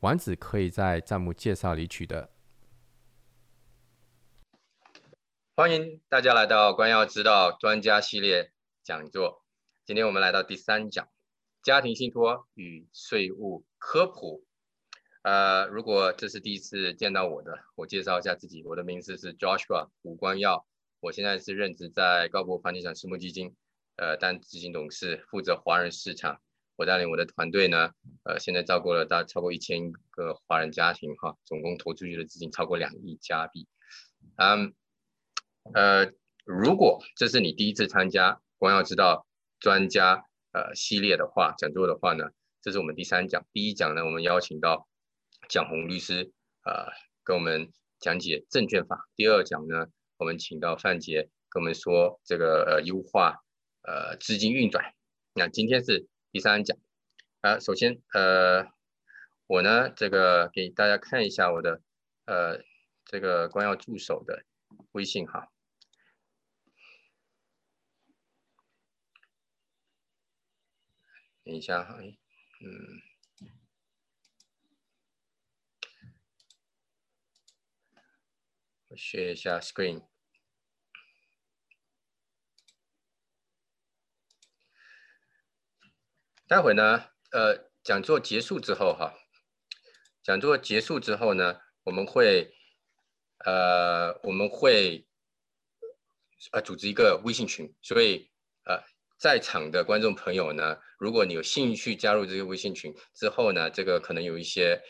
丸子可以在弹幕介绍里取得。欢迎大家来到关耀之道专家系列讲座。今天我们来到第三讲：家庭信托与税务科普。呃，如果这是第一次见到我的，我介绍一下自己。我的名字是 Joshua 吴光耀，我现在是任职在高博房地产私募基金，呃，担执行董事，负责华人市场。我带领我的团队呢，呃，现在照顾了大超过一千个华人家庭，哈，总共投出去的资金超过两亿加币。嗯，呃，如果这是你第一次参加光耀之道专家呃系列的话，讲座的话呢，这是我们第三讲。第一讲呢，我们邀请到蒋红律师，呃，跟我们讲解证券法。第二讲呢，我们请到范杰跟我们说这个呃优化呃资金运转。那今天是。第三讲，啊，首先，呃，我呢，这个给大家看一下我的，呃，这个光耀助手的微信哈。等一下哈，嗯，我 share 一下 screen。待会呢，呃，讲座结束之后哈，讲座结束之后呢，我们会，呃，我们会，呃，组织一个微信群，所以，呃，在场的观众朋友呢，如果你有兴趣加入这个微信群之后呢，这个可能有一些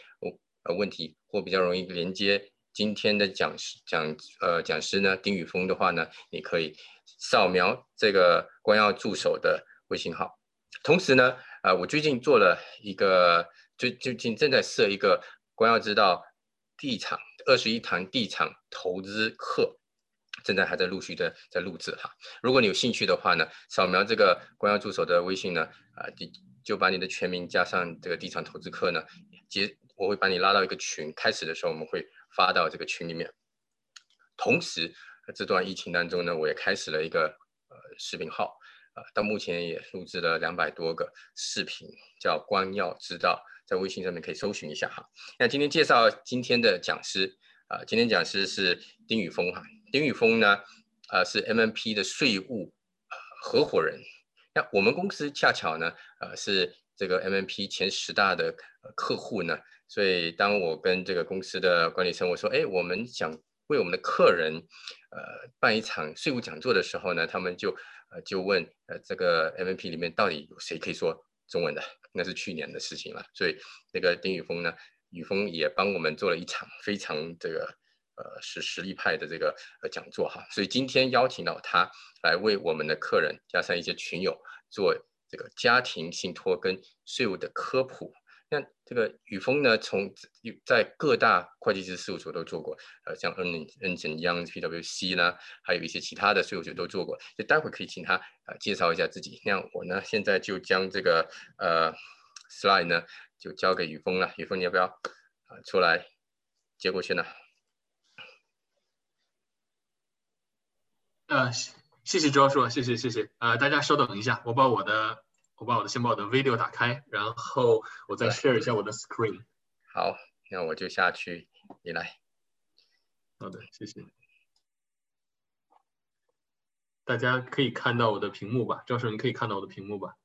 呃问题或比较容易连接今天的讲师讲呃讲师呢丁宇峰的话呢，你可以扫描这个光耀助手的微信号，同时呢。啊，我最近做了一个，最最近正在设一个光耀之道地产二十一堂地产投资课，正在还在陆续的在录制哈。如果你有兴趣的话呢，扫描这个光耀助手的微信呢，啊，就就把你的全名加上这个地产投资课呢，接我会把你拉到一个群，开始的时候我们会发到这个群里面。同时，这段疫情当中呢，我也开始了一个呃视频号。啊，到目前也录制了两百多个视频，叫“光耀之道”，在微信上面可以搜寻一下哈。那今天介绍今天的讲师啊，今天讲师是丁宇峰哈。丁宇峰呢，啊是 MNP 的税务合伙人。那我们公司恰巧呢，呃是这个 MNP 前十大的客户呢，所以当我跟这个公司的管理层我说，哎，我们想为我们的客人呃办一场税务讲座的时候呢，他们就。呃，就问呃，这个 MVP 里面到底有谁可以说中文的？那是去年的事情了。所以那个丁宇峰呢，宇峰也帮我们做了一场非常这个呃是实力派的这个呃讲座哈。所以今天邀请到他来为我们的客人加上一些群友做这个家庭信托跟税务的科普。那这个宇峰呢，从在各大会计师事务所都做过，呃，像 N N 怎样 P W C 呢，还有一些其他的事务所都做过。就待会可以请他呃介绍一下自己。那我呢，现在就将这个呃 slide 呢就交给宇峰了。宇峰，你要不要啊出来接过去呢？呃，谢谢周叔，谢谢谢谢。呃，大家稍等一下，我把我的。我把我的先把我的 video 打开，然后我再 share 一下我的 screen。好，那我就下去，你来。好的，谢谢。大家可以看到我的屏幕吧？教授，你可以看到我的屏幕吧？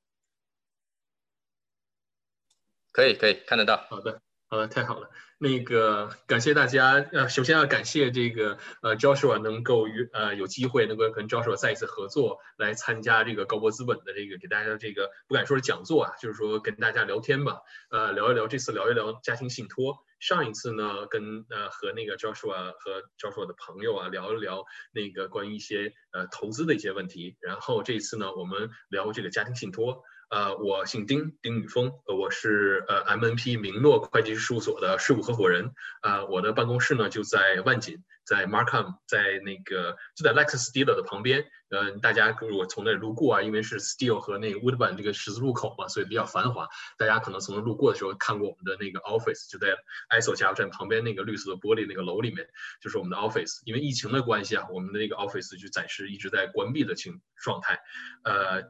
可以，可以看得到。好的。呃，太好了。那个感谢大家，呃，首先要感谢这个呃 Joshua 能够与呃有机会能够跟 Joshua 再一次合作，来参加这个高博资本的这个给大家这个不敢说是讲座啊，就是说跟大家聊天吧，呃，聊一聊这次聊一聊家庭信托。上一次呢，跟呃和那个 Joshua 和 Joshua 的朋友啊聊一聊那个关于一些呃投资的一些问题，然后这一次呢，我们聊这个家庭信托。呃，我姓丁，丁宇峰，我是呃 MNP 明诺会计师事务所的事务合伙人，呃，我的办公室呢就在万锦。在 Markham，在那个就在 Lex Steeler 的旁边，呃，大家如果从那路过啊，因为是 Steel 和那个 Woodbine 这个十字路口嘛，所以比较繁华。大家可能从那路过的时候看过我们的那个 office，就在 ISO 加油站旁边那个绿色的玻璃那个楼里面，就是我们的 office。因为疫情的关系啊，我们的那个 office 就暂时一直在关闭的情状态。呃，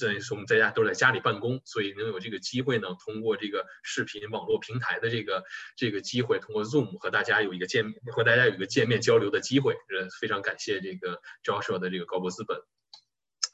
等于说我们在家都在家里办公，所以能有这个机会呢，通过这个视频网络平台的这个这个机会，通过 Zoom 和大家有一个见面和大家有一个见面。交流的机会，呃，非常感谢这个 Joshua 的这个高博资本。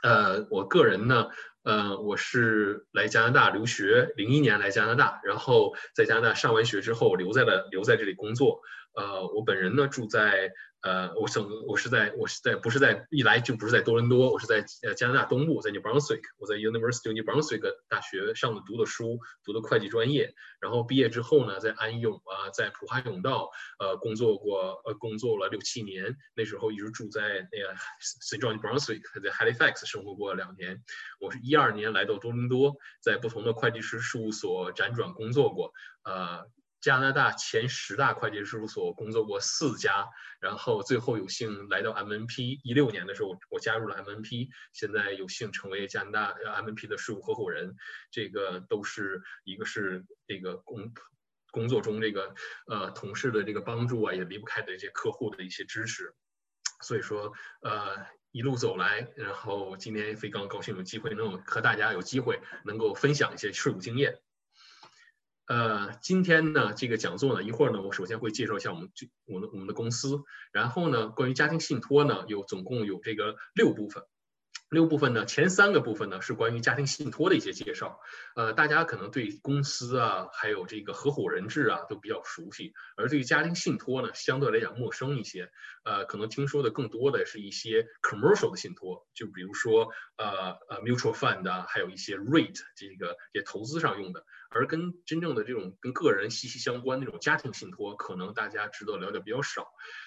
呃，我个人呢，呃，我是来加拿大留学，零一年来加拿大，然后在加拿大上完学之后留在了留在这里工作。呃，我本人呢住在。呃，我省我是在我是在不是在一来就不是在多伦多，我是在呃加拿大东部，在 New Brunswick，我在 University of New Brunswick 大学上的读的书，读的会计专业，然后毕业之后呢，在安永啊，在普华永道呃工作过，呃工作了六七年，那时候一直住在那个 St. John Brunswick，在 Halifax 生活过两年。我是一二年来到多伦多，在不同的会计师事务所辗转工作过，呃。加拿大前十大会计事务所工作过四家，然后最后有幸来到 MNP。一六年的时候，我加入了 MNP，现在有幸成为加拿大 MNP 的事务合伙人。这个都是一个是这个工工作中这个呃同事的这个帮助啊，也离不开的一些客户的一些支持。所以说呃一路走来，然后今天非常高兴有机会能有和大家有机会能够分享一些税务经验。呃，今天呢，这个讲座呢，一会儿呢，我首先会介绍一下我们这我们我们的公司，然后呢，关于家庭信托呢，有总共有这个六部分。六部分呢，前三个部分呢是关于家庭信托的一些介绍。呃，大家可能对公司啊，还有这个合伙人制啊都比较熟悉，而对于家庭信托呢，相对来讲陌生一些。呃，可能听说的更多的是一些 commercial 的信托，就比如说呃呃 mutual fund 啊，还有一些 rate 这个也投资上用的。而跟真正的这种跟个人息息相关那种家庭信托，可能大家知道了解比较少。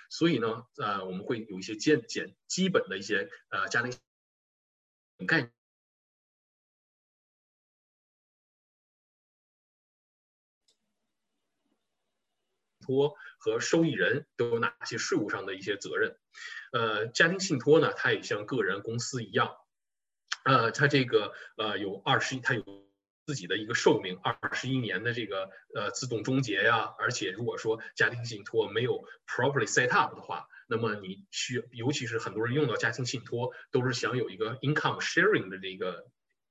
所以呢，呃，我们会有一些简简基本的一些呃家庭。概托和受益人都有哪些税务上的一些责任？呃，家庭信托呢，它也像个人公司一样，呃，它这个呃有二十，它有自己的一个寿命，二十一年的这个呃自动终结呀。而且如果说家庭信托没有 properly set up 的话，那么你需，尤其是很多人用到家庭信托，都是想有一个 income sharing 的这个，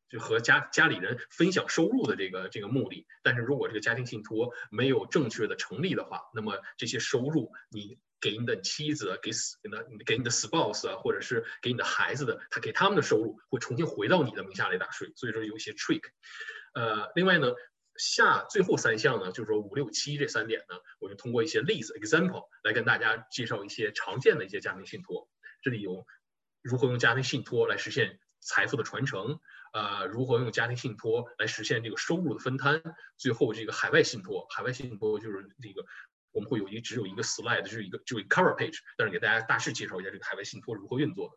就和家家里人分享收入的这个这个目的。但是如果这个家庭信托没有正确的成立的话，那么这些收入你给你的妻子、给死的、给你的 spouse 啊，或者是给你的孩子的，他给他们的收入会重新回到你的名下来打税。所以说有一些 trick。呃，另外呢。下最后三项呢，就是说五六七这三点呢，我就通过一些例子 example 来跟大家介绍一些常见的一些家庭信托。这里有如何用家庭信托来实现财富的传承，呃，如何用家庭信托来实现这个收入的分摊。最后这个海外信托，海外信托就是这个我们会有一只有一个 slide，就是一个就一个 cover page，但是给大家大致介绍一下这个海外信托如何运作的。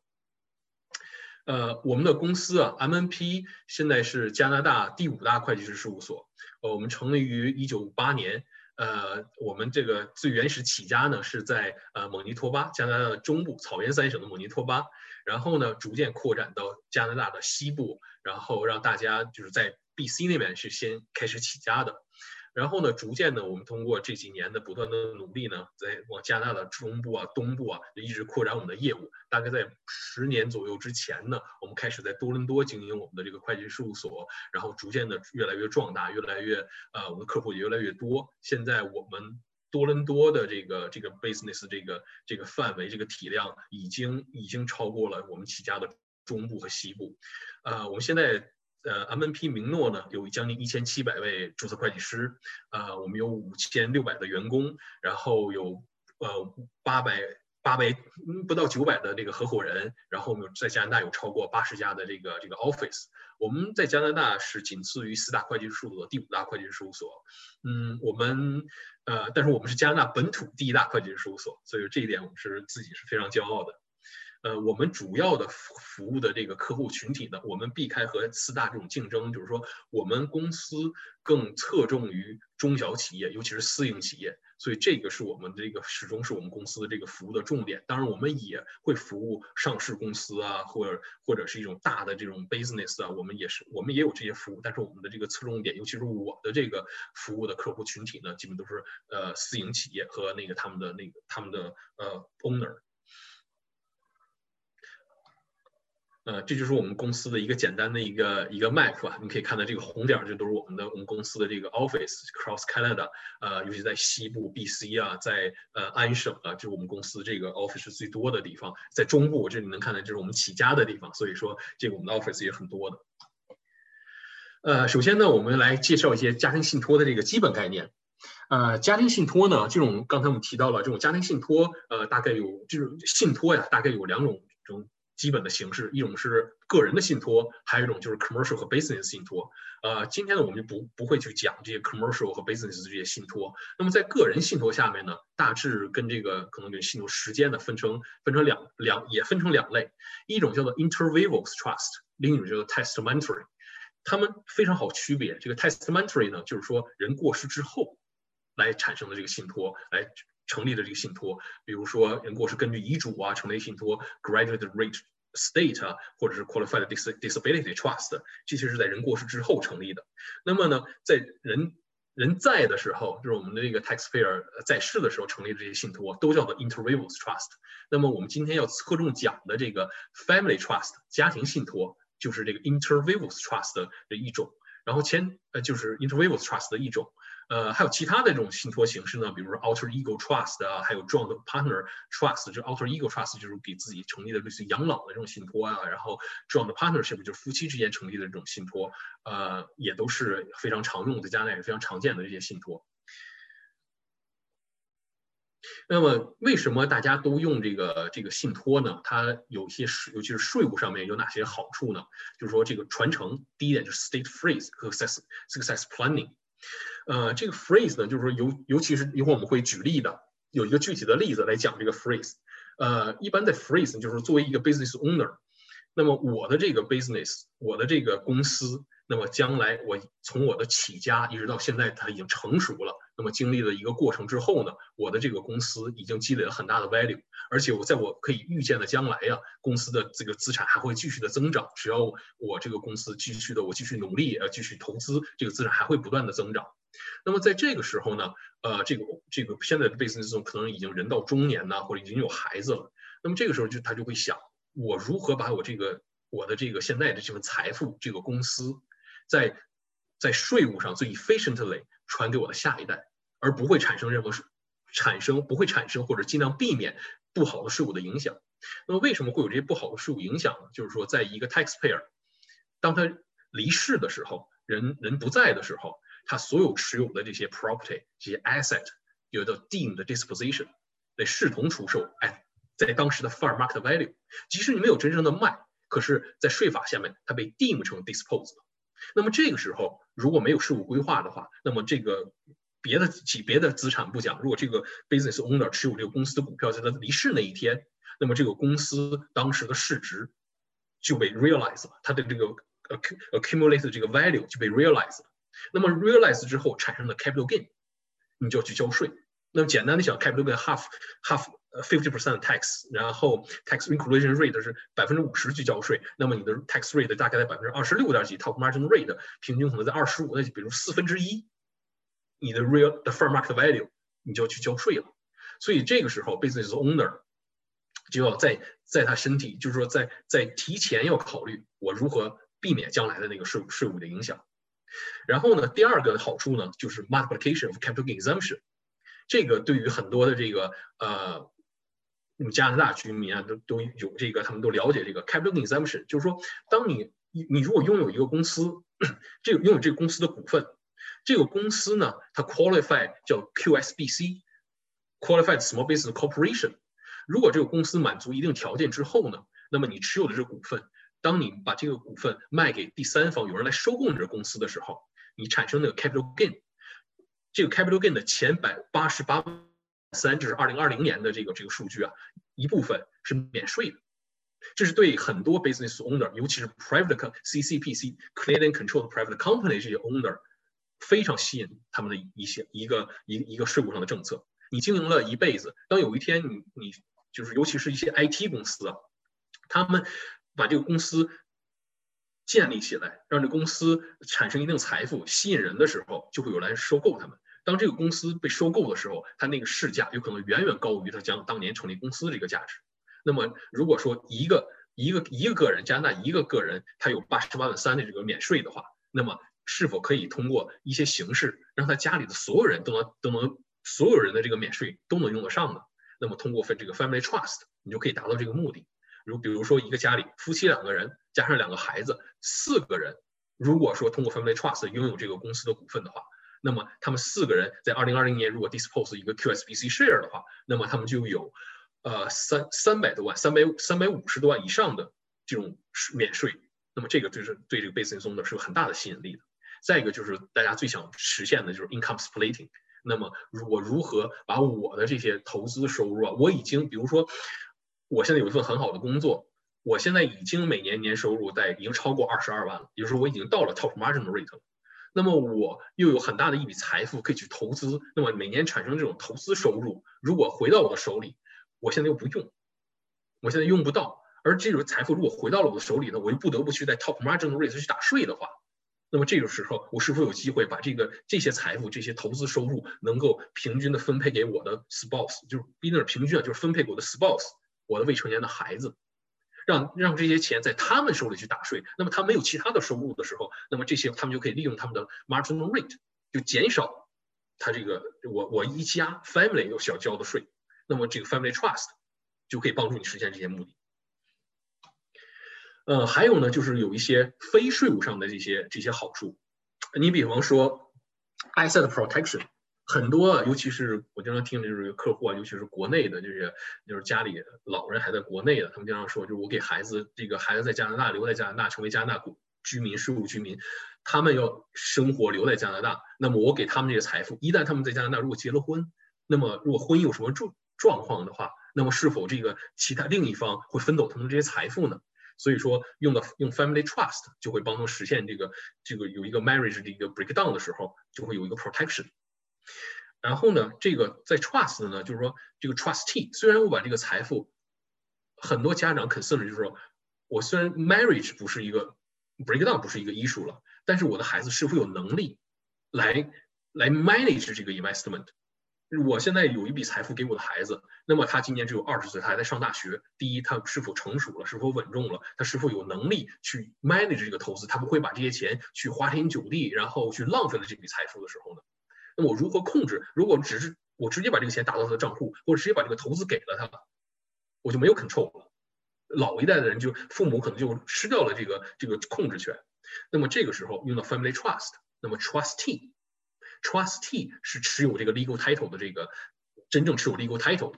呃，我们的公司啊，MNP 现在是加拿大第五大会计师事务所。呃，我们成立于一九五八年。呃，我们这个最原始起家呢是在呃蒙尼托巴，加拿大的中部草原三省的蒙尼托巴。然后呢，逐渐扩展到加拿大的西部，然后让大家就是在 BC 那边是先开始起家的。然后呢，逐渐呢，我们通过这几年的不断的努力呢，在往加拿大的中部啊、东部啊，就一直扩展我们的业务。大概在十年左右之前呢，我们开始在多伦多经营我们的这个会计事务所，然后逐渐的越来越壮大，越来越呃，我们的客户也越来越多。现在我们多伦多的这个这个 business 这个这个范围、这个体量，已经已经超过了我们起家的中部和西部。呃，我们现在。呃，MNP 明诺呢有将近一千七百位注册会计师，呃，我们有五千六百的员工，然后有呃八百八百不到九百的这个合伙人，然后我们在加拿大有超过八十家的这个这个 office。我们在加拿大是仅次于四大会计事务所第五大会计事务所。嗯，我们呃，但是我们是加拿大本土第一大会计事务所，所以这一点我们是自己是非常骄傲的。呃，我们主要的服务的这个客户群体呢，我们避开和四大这种竞争，就是说我们公司更侧重于中小企业，尤其是私营企业。所以这个是我们这个始终是我们公司的这个服务的重点。当然，我们也会服务上市公司啊，或者或者是一种大的这种 business 啊，我们也是我们也有这些服务。但是我们的这个侧重点，尤其是我的这个服务的客户群体呢，基本都是呃私营企业和那个他们的那个他们的呃 owner。呃，这就是我们公司的一个简单的一个一个 map 吧。你可以看到这个红点儿，这都是我们的我们公司的这个 office across Canada。呃，尤其在西部 BC 啊，在呃安省啊，就是我们公司这个 office 最多的地方。在中部，这里能看到就是我们起家的地方，所以说这个我们的 office 也很多的。呃，首先呢，我们来介绍一些家庭信托的这个基本概念。呃，家庭信托呢，这种刚才我们提到了，这种家庭信托，呃，大概有这种信托呀，大概有两种这种。基本的形式，一种是个人的信托，还有一种就是 commercial 和 business 信托。呃，今天呢，我们就不不会去讲这些 commercial 和 business 这些信托。那么在个人信托下面呢，大致跟这个可能跟信托时间呢分成分成两两也分成两类，一种叫做 intervivos trust，另一种叫做 testamentary。它们非常好区别。这个 testamentary 呢，就是说人过世之后来产生的这个信托，来。成立的这个信托，比如说人过世根据遗嘱啊成立信托，graduate rate state 啊，或者是 qualified disability trust，这些是在人过世之后成立的。那么呢，在人人在的时候，就是我们的这个 taxpayer 在世的时候成立的这些信托，都叫做 intervivos trust。那么我们今天要侧重讲的这个 family trust 家庭信托，就是这个 intervivos trust 的一种。然后前呃就是 intervivos trust 的一种。呃，还有其他的这种信托形式呢，比如说 alter ego trust 啊，还有 joint partner trust。就 alter ego trust 就是给自己成立的类似于养老的这种信托啊，然后 joint partnership 就是夫妻之间成立的这种信托，呃，也都是非常常用，在加拿大也是非常常见的这些信托。那么，为什么大家都用这个这个信托呢？它有些税，尤其是税务上面有哪些好处呢？就是说这个传承，第一点就是 state freeze 和 success success planning。呃，这个 phrase 呢，就是说尤尤其是一会儿我们会举例的，有一个具体的例子来讲这个 phrase。呃，一般的 phrase 就是作为一个 business owner，那么我的这个 business，我的这个公司。那么将来我从我的起家一直到现在，它已经成熟了。那么经历了一个过程之后呢，我的这个公司已经积累了很大的 value，而且我在我可以预见的将来呀，公司的这个资产还会继续的增长。只要我这个公司继续的我继续努力呃继续投资，这个资产还会不断的增长。那么在这个时候呢，呃，这个这个现在的 business 中可能已经人到中年呢，或者已经有孩子了。那么这个时候就他就会想，我如何把我这个我的这个现在的这份财富，这个公司。在在税务上最 efficiently 传给我的下一代，而不会产生任何产生不会产生或者尽量避免不好的税务的影响。那么为什么会有这些不好的税务影响呢？就是说，在一个 taxpayer 当他离世的时候，人人不在的时候，他所有持有的这些 property 这些 asset 有的 deemed disposition 得视同出售。哎，在当时的 fair market value，即使你没有真正的卖，可是，在税法下面，它被 deem 成 dispose 了。那么这个时候，如果没有税务规划的话，那么这个别的企别的资产不讲，如果这个 business owner 持有这个公司的股票，在他离世那一天，那么这个公司当时的市值就被 realize 了，它的这个 accumulated 这个 value 就被 realize 了。那么 realize 之后产生的 capital gain，你就要去交税。那么简单的讲，capital gain half half。Fifty percent tax，然后 tax inclusion rate 是百分之五十去交税，那么你的 tax rate 大概在百分之二十六点几，top margin rate 平均可能在二十五，那就比如四分之一，你的 real the fair market value 你就要去交税了。所以这个时候 business owner 就要在在他身体，就是说在在提前要考虑我如何避免将来的那个税税务的影响。然后呢，第二个好处呢就是 multiplication of capital exemption，这个对于很多的这个呃。那么加拿大居民啊，都都有这个，他们都了解这个 capital exemption，就是说，当你你如果拥有一个公司，这个拥有这个公司的股份，这个公司呢，它 qualify 叫 QSBC，qualified small business corporation。如果这个公司满足一定条件之后呢，那么你持有的这个股份，当你把这个股份卖给第三方，有人来收购你这公司的时候，你产生那个 capital gain，这个 capital gain 的前百八十八。三，这是二零二零年的这个这个数据啊，一部分是免税的，这是对很多 business owner，尤其是 private CCPC clean and controlled private company 这些 owner 非常吸引他们的一些一个一一个税务上的政策。你经营了一辈子，当有一天你你就是尤其是一些 IT 公司啊，他们把这个公司建立起来，让这公司产生一定财富，吸引人的时候，就会有来收购他们。当这个公司被收购的时候，它那个市价有可能远远高于它将当年成立公司的这个价值。那么，如果说一个一个一个个人，加拿大一个个人，他有八十八万三的这个免税的话，那么是否可以通过一些形式，让他家里的所有人都能都能所有人的这个免税都能用得上呢？那么通过分这个 family trust，你就可以达到这个目的。如比如说一个家里夫妻两个人加上两个孩子，四个人，如果说通过 family trust 拥有这个公司的股份的话。那么他们四个人在二零二零年如果 dispose 一个 QSBC share 的话，那么他们就有，呃三三百多万、三百三百五十多万以上的这种免税。那么这个就是对这个 business owner 是有很大的吸引力的。再一个就是大家最想实现的就是 income splitting。那么我如何把我的这些投资收入啊，我已经比如说我现在有一份很好的工作，我现在已经每年年收入在已经超过二十二万了，也就是说我已经到了 top margin rate 了。那么我又有很大的一笔财富可以去投资，那么每年产生这种投资收入，如果回到我的手里，我现在又不用，我现在用不到，而这种财富如果回到了我的手里呢，我又不得不去在 top margin rate 去打税的话，那么这个时候我是否有机会把这个这些财富、这些投资收入能够平均的分配给我的 spouse，就是不一定是平均啊，就是分配给我的 spouse，我的未成年的孩子。让让这些钱在他们手里去打税，那么他没有其他的收入的时候，那么这些他们就可以利用他们的 marginal rate，就减少他这个我我一家 family 要需要交的税，那么这个 family trust 就可以帮助你实现这些目的。呃，还有呢，就是有一些非税务上的这些这些好处，你比方说 asset protection。很多，尤其是我经常听的就是客户啊，尤其是国内的，这些就是家里老人还在国内的，他们经常说，就是我给孩子这个孩子在加拿大留在加拿大，成为加拿大居民、税务居民，他们要生活留在加拿大，那么我给他们这些财富，一旦他们在加拿大如果结了婚，那么如果婚姻有什么状状况的话，那么是否这个其他另一方会分走他们这些财富呢？所以说用的用 family trust 就会帮助实现这个这个有一个 marriage 的一个 breakdown 的时候，就会有一个 protection。然后呢，这个在 trust 呢，就是说这个 trustee，虽然我把这个财富，很多家长 concern 就是说，我虽然 marriage 不是一个 breakdown 不是一个 issue 了，但是我的孩子是否有能力来来 manage 这个 investment？我现在有一笔财富给我的孩子，那么他今年只有二十岁，他还在上大学。第一，他是否成熟了，是否稳重了，他是否有能力去 manage 这个投资？他不会把这些钱去花天酒地，然后去浪费了这笔财富的时候呢？那我如何控制？如果只是我直接把这个钱打到他的账户，或者直接把这个投资给了他，我就没有 control 了。老一代的人就父母可能就失掉了这个这个控制权。那么这个时候用到 family trust，那么 trustee，trustee 是持有这个 legal title 的这个真正持有 legal title。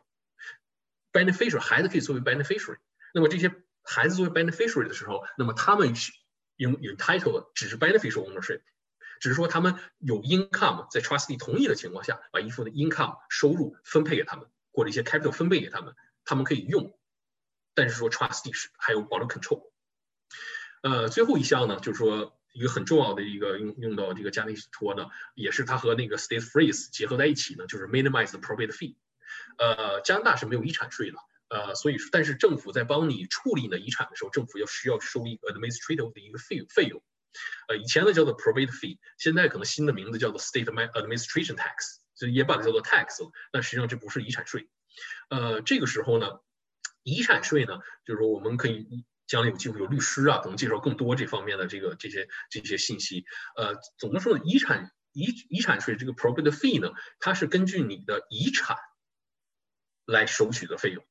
beneficiary 孩子可以作为 beneficiary。那么这些孩子作为 beneficiary 的时候，那么他们是有有 title 的只是 beneficial ownership。只是说他们有 income，在 trustee 同意的情况下，把一部分的 income 收入分配给他们，或者一些 capital 分配给他们，他们可以用。但是说 trustee 是还有保留 control。呃，最后一项呢，就是说一个很重要的一个用用到这个家庭信托呢，也是它和那个 state freeze 结合在一起呢，就是 minimize the probate fee。呃，加拿大是没有遗产税的，呃，所以但是政府在帮你处理呢遗产的时候，政府要需要收一个 administrative 的一个费费用。呃，以前呢叫做 probate fee，现在可能新的名字叫做 state administration tax，就也把它叫做 tax 了。但实际上这不是遗产税。呃，这个时候呢，遗产税呢，就是说我们可以将来有机会有律师啊，可能介绍更多这方面的这个这些这些信息。呃，总的说呢，遗产遗遗产税这个 probate fee 呢，它是根据你的遗产来收取的费用，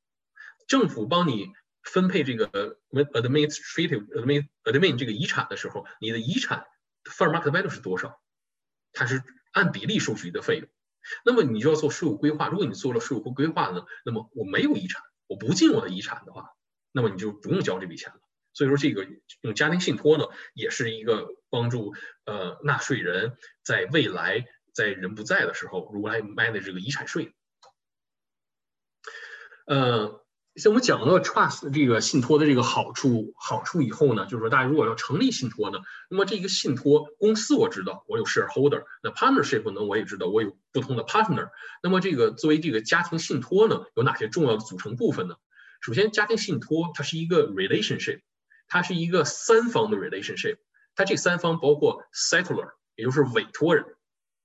政府帮你。分配这个 administrative admin admin 这个遗产的时候，你的遗产 fair market value 是多少？它是按比例收取的费用。那么你就要做税务规划。如果你做了税务规划呢，那么我没有遗产，我不进我的遗产的话，那么你就不用交这笔钱了。所以说，这个用家庭信托呢，也是一个帮助呃纳税人在未来在人不在的时候，如何来 manage 这个遗产税。呃。像我们讲到 trust 这个信托的这个好处好处以后呢，就是说大家如果要成立信托呢，那么这个信托公司我知道我有 shareholder，那 partnership 呢我也知道我有不同的 partner。那么这个作为这个家庭信托呢，有哪些重要的组成部分呢？首先，家庭信托它是一个 relationship，它是一个三方的 relationship。它这三方包括 settler，也就是委托人，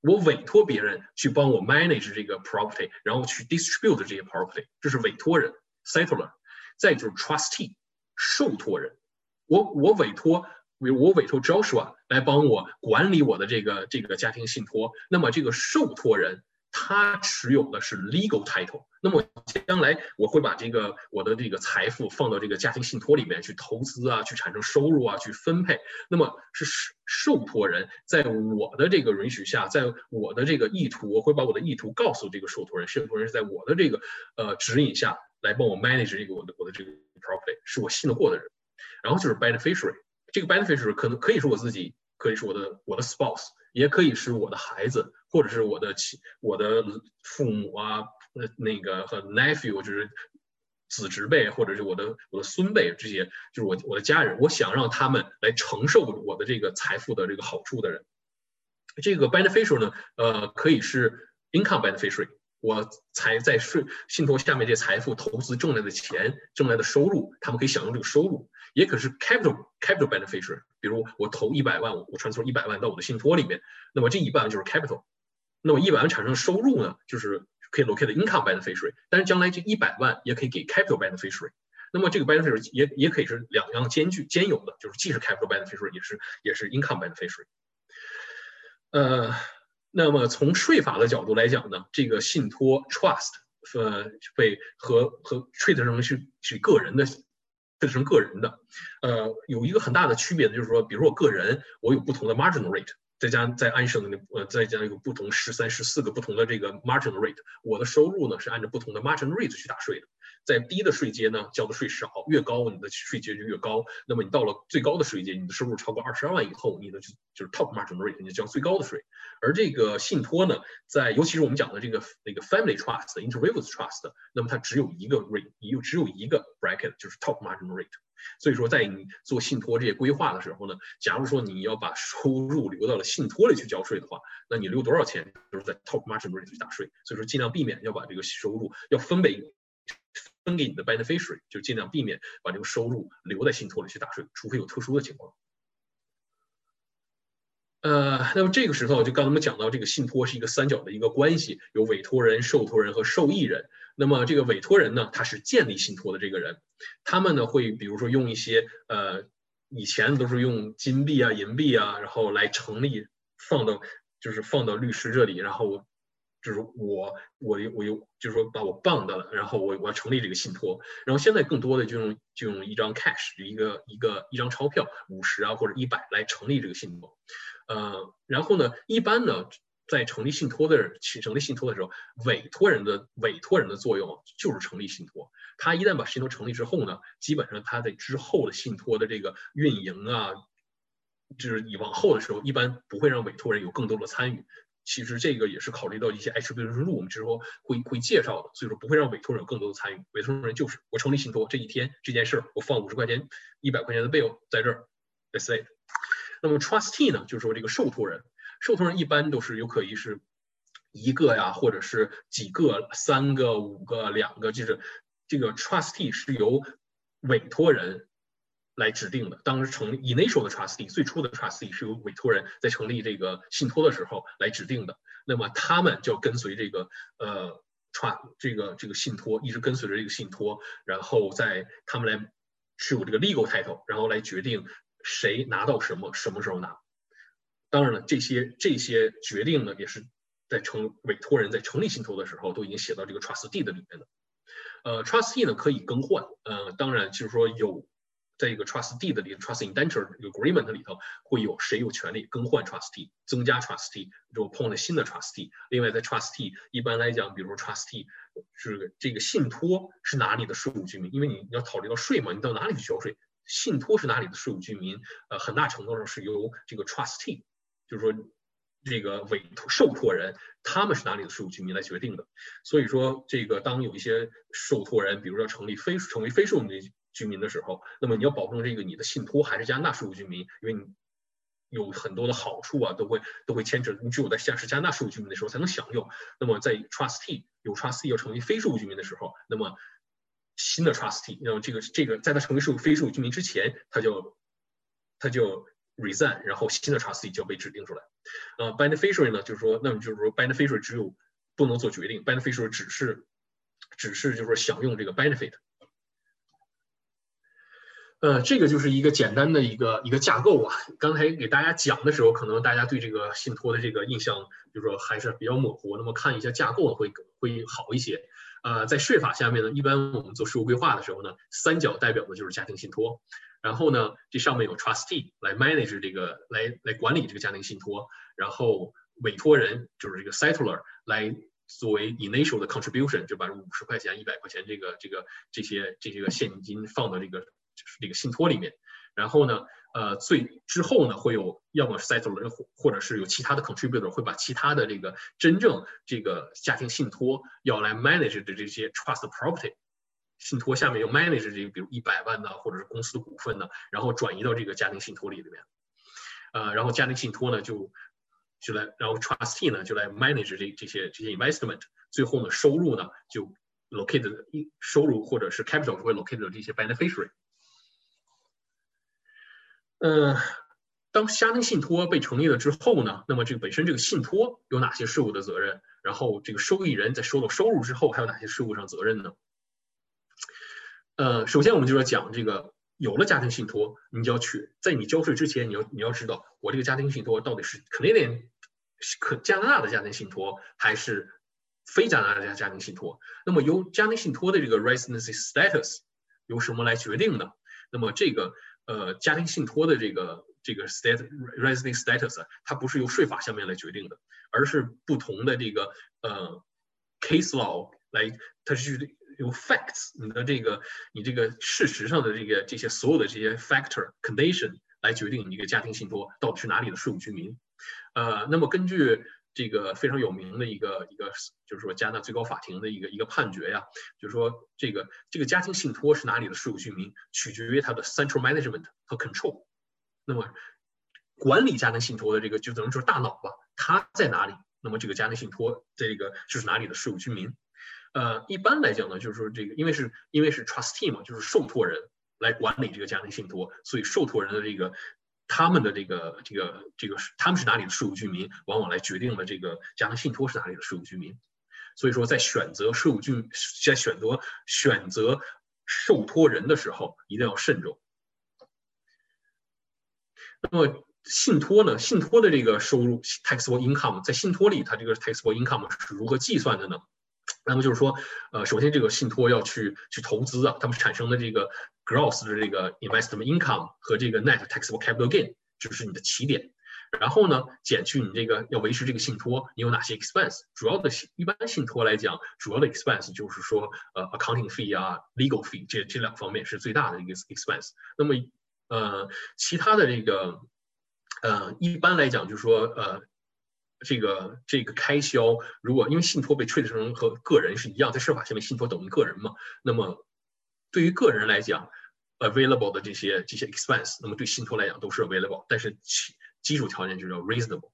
我委托别人去帮我 manage 这个 property，然后去 distribute 这些 property，这是委托人。settler，再就是 trustee，受托人，我我委托，我委托 Joshua 来帮我管理我的这个这个家庭信托，那么这个受托人他持有的是 legal title，那么将来我会把这个我的这个财富放到这个家庭信托里面去投资啊，去产生收入啊，去分配，那么是受托人在我的这个允许下，在我的这个意图，我会把我的意图告诉这个受托人，受托人是在我的这个呃指引下。来帮我 manage 这个我的我的这个 property 是我信得过的人，然后就是 beneficiary，这个 beneficiary 可能可以是我自己，可以是我的我的 spouse，也可以是我的孩子，或者是我的亲我的父母啊，呃那个和 nephew 就是子侄辈，或者是我的我的孙辈这些，就是我我的家人，我想让他们来承受我的这个财富的这个好处的人，这个 beneficiary 呢，呃可以是 income beneficiary。我财在税信托下面这些财富投资挣来的钱挣来的收入，他们可以享用这个收入，也可是 capital capital beneficiary。比如我投一百万，我传送一百万到我的信托里面，那么这一百万就是 capital。那么一百万产生收入呢，就是可以 locate income beneficiary。但是将来这一百万也可以给 capital beneficiary。那么这个 beneficiary 也也可以是两样兼具兼有的，就是既是 capital beneficiary 也是也是 income beneficiary。呃。那么从税法的角度来讲呢，这个信托 trust 呃被和和 treat 成是是个人的，treat 成个人的，呃有一个很大的区别呢就是说，比如说我个人我有不同的 marginal rate，再加再安省的那呃再加有不同十三十四个不同的这个 marginal rate，我的收入呢是按照不同的 marginal rate 去打税的。在低的税阶呢，交的税少，越高你的税阶就越高。那么你到了最高的税阶，你的收入超过二十二万以后，你的就就是 top margin rate，你就交最高的税。而这个信托呢，在尤其是我们讲的这个那个 family trust，interviews trust，那么它只有一个 rate，有只有一个 bracket，就是 top margin rate。所以说，在你做信托这些规划的时候呢，假如说你要把收入留到了信托里去交税的话，那你留多少钱都是在 top margin rate 去打税。所以说，尽量避免要把这个收入要分给。分给你的 beneficiary，就尽量避免把这个收入留在信托里去打税，除非有特殊的情况。呃，那么这个时候就刚才我们讲到，这个信托是一个三角的一个关系，有委托人、受托人和受益人。那么这个委托人呢，他是建立信托的这个人，他们呢会比如说用一些呃，以前都是用金币啊、银币啊，然后来成立放到就是放到律师这里，然后。就是我，我我有，就是说把我棒的了，然后我我要成立这个信托，然后现在更多的就用就用一张 cash，一个一个一张钞票，五十啊或者一百来成立这个信托，呃，然后呢，一般呢在成立信托的成立信托的时候，委托人的委托人的作用就是成立信托，他一旦把信托成立之后呢，基本上他在之后的信托的这个运营啊，就是你往后的时候，一般不会让委托人有更多的参与。其实这个也是考虑到一些 attribution rule，我们之后会会介绍的，所以说不会让委托人有更多的参与。委托人就是我成立信托这一天这件事儿，我放五十块钱、一百块钱的 bill 在这儿，that's it。那么 trustee 呢，就是说这个受托人，受托人一般都是有可以是一个呀，或者是几个、三个、五个、两个，就是这个 trustee 是由委托人。来指定的，当时成立 initial 的 trustee，最初的 trustee 是由委托人在成立这个信托的时候来指定的。那么他们就跟随这个呃 trust 这个这个信托，一直跟随着这个信托，然后在他们来持有这个 legal title，然后来决定谁拿到什么，什么时候拿。当然了，这些这些决定呢，也是在成委托人在成立信托的时候都已经写到这个 trustee 的里面的。呃，trustee 呢可以更换，呃，当然就是说有。在一个 trustee 的里，trust indenture agreement 里头会有谁有权利更换 trustee，增加 trustee，就碰了新的 trustee。另外，在 trustee 一般来讲，比如 trustee 是这个信托是哪里的税务居民，因为你要考虑到税嘛，你到哪里去交税？信托是哪里的税务居民？呃，很大程度上是由这个 trustee，就是说这个委托受托人他们是哪里的税务居民来决定的。所以说，这个当有一些受托人，比如说成立非成为非税务的居民的时候，那么你要保证这个你的信托还是加纳税务居民，因为你有很多的好处啊，都会都会牵扯。你只有在像是加纳税务居民的时候才能享用。那么在 trustee 有 trustee 要成为非税务居民的时候，那么新的 trustee，那么这个这个在他成为税务非税务居民之前，他就他就 resign，然后新的 trustee 就被指定出来。呃，beneficiary 呢，就是说，那么就是说 beneficiary 只有不能做决定，beneficiary 只是只是就是说享用这个 benefit。呃，这个就是一个简单的一个一个架构啊。刚才给大家讲的时候，可能大家对这个信托的这个印象，就是说还是比较模糊。那么看一下架构会会好一些。呃，在税法下面呢，一般我们做税务规划的时候呢，三角代表的就是家庭信托。然后呢，这上面有 trustee 来 manage 这个来来管理这个家庭信托。然后委托人就是这个 settler 来作为 initial 的 contribution，就把五十块钱、一百块钱这个这个这些这些个现金放到这个。就是这个信托里面，然后呢，呃，最之后呢，会有要么是 settler 或或者是有其他的 contributor 会把其他的这个真正这个家庭信托要来 manage 的这些 trust property 信托下面又 manage 这个比如一百万呢，或者是公司的股份呢，然后转移到这个家庭信托里里面，呃，然后家庭信托呢就就来，然后 trustee 呢就来 manage 这这些这些 investment，最后呢收入呢就 locate 一收入或者是 capital 会 locate 这些 beneficiary。嗯，当家庭信托被成立了之后呢，那么这个本身这个信托有哪些税务的责任？然后这个受益人在收到收入之后还有哪些税务上责任呢？呃，首先我们就要讲这个，有了家庭信托，你就要去在你交税之前，你要你要知道我这个家庭信托到底是 Canadian 可加拿大的家庭信托还是非加拿大的家庭信托。那么由家庭信托的这个 residency status 由什么来决定呢？那么这个。呃，家庭信托的这个这个 stat resident status，它不是由税法下面来决定的，而是不同的这个呃 case law 来，它是由 facts 你的这个你这个事实上的这个这些所有的这些 factor condition 来决定你这个家庭信托到底是哪里的税务居民。呃，那么根据这个非常有名的一个一个，就是说加拿大最高法庭的一个一个判决呀，就是说这个这个家庭信托是哪里的税务居民，取决于它的 central management 和 control。那么管理家庭信托的这个就等于说大脑吧，它在哪里？那么这个家庭信托这个就是哪里的税务居民？呃，一般来讲呢，就是说这个因为是因为是 trustee 嘛，就是受托人来管理这个家庭信托，所以受托人的这个。他们的这个这个这个他们是哪里的税务居民，往往来决定了这个家庭信托是哪里的税务居民。所以说，在选择税务居，在选择选择受托人的时候，一定要慎重。那么信托呢？信托的这个收入 taxable income 在信托里，它这个 taxable income 是如何计算的呢？那么就是说，呃，首先这个信托要去去投资啊，他们产生的这个 gross 的这个 investment income 和这个 net taxable capital gain 就是你的起点，然后呢，减去你这个要维持这个信托，你有哪些 expense？主要的一般信托来讲，主要的 expense 就是说，呃，accounting fee 啊，legal fee 这这两方面是最大的一个 expense。那么，呃，其他的这个，呃，一般来讲就是说，呃。这个这个开销，如果因为信托被 treat 成和个人是一样，在税法下面信托等于个人嘛，那么对于个人来讲，available 的这些这些 expense，那么对信托来讲都是 available，但是基基础条件就叫 reasonable。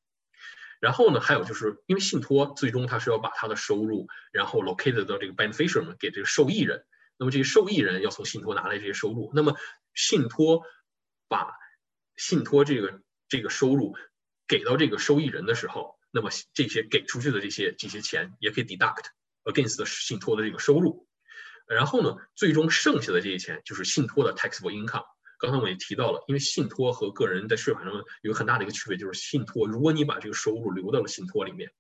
然后呢，还有就是因为信托最终它是要把它的收入，然后 located 到这个 beneficiary 给这个受益人，那么这些受益人要从信托拿来这些收入，那么信托把信托这个这个收入给到这个受益人的时候。那么这些给出去的这些这些钱也可以 deduct against 信托的这个收入，然后呢，最终剩下的这些钱就是信托的 taxable income。刚才我也提到了，因为信托和个人在税法上有很大的一个区别，就是信托，如果你把这个收入留到了信托里面，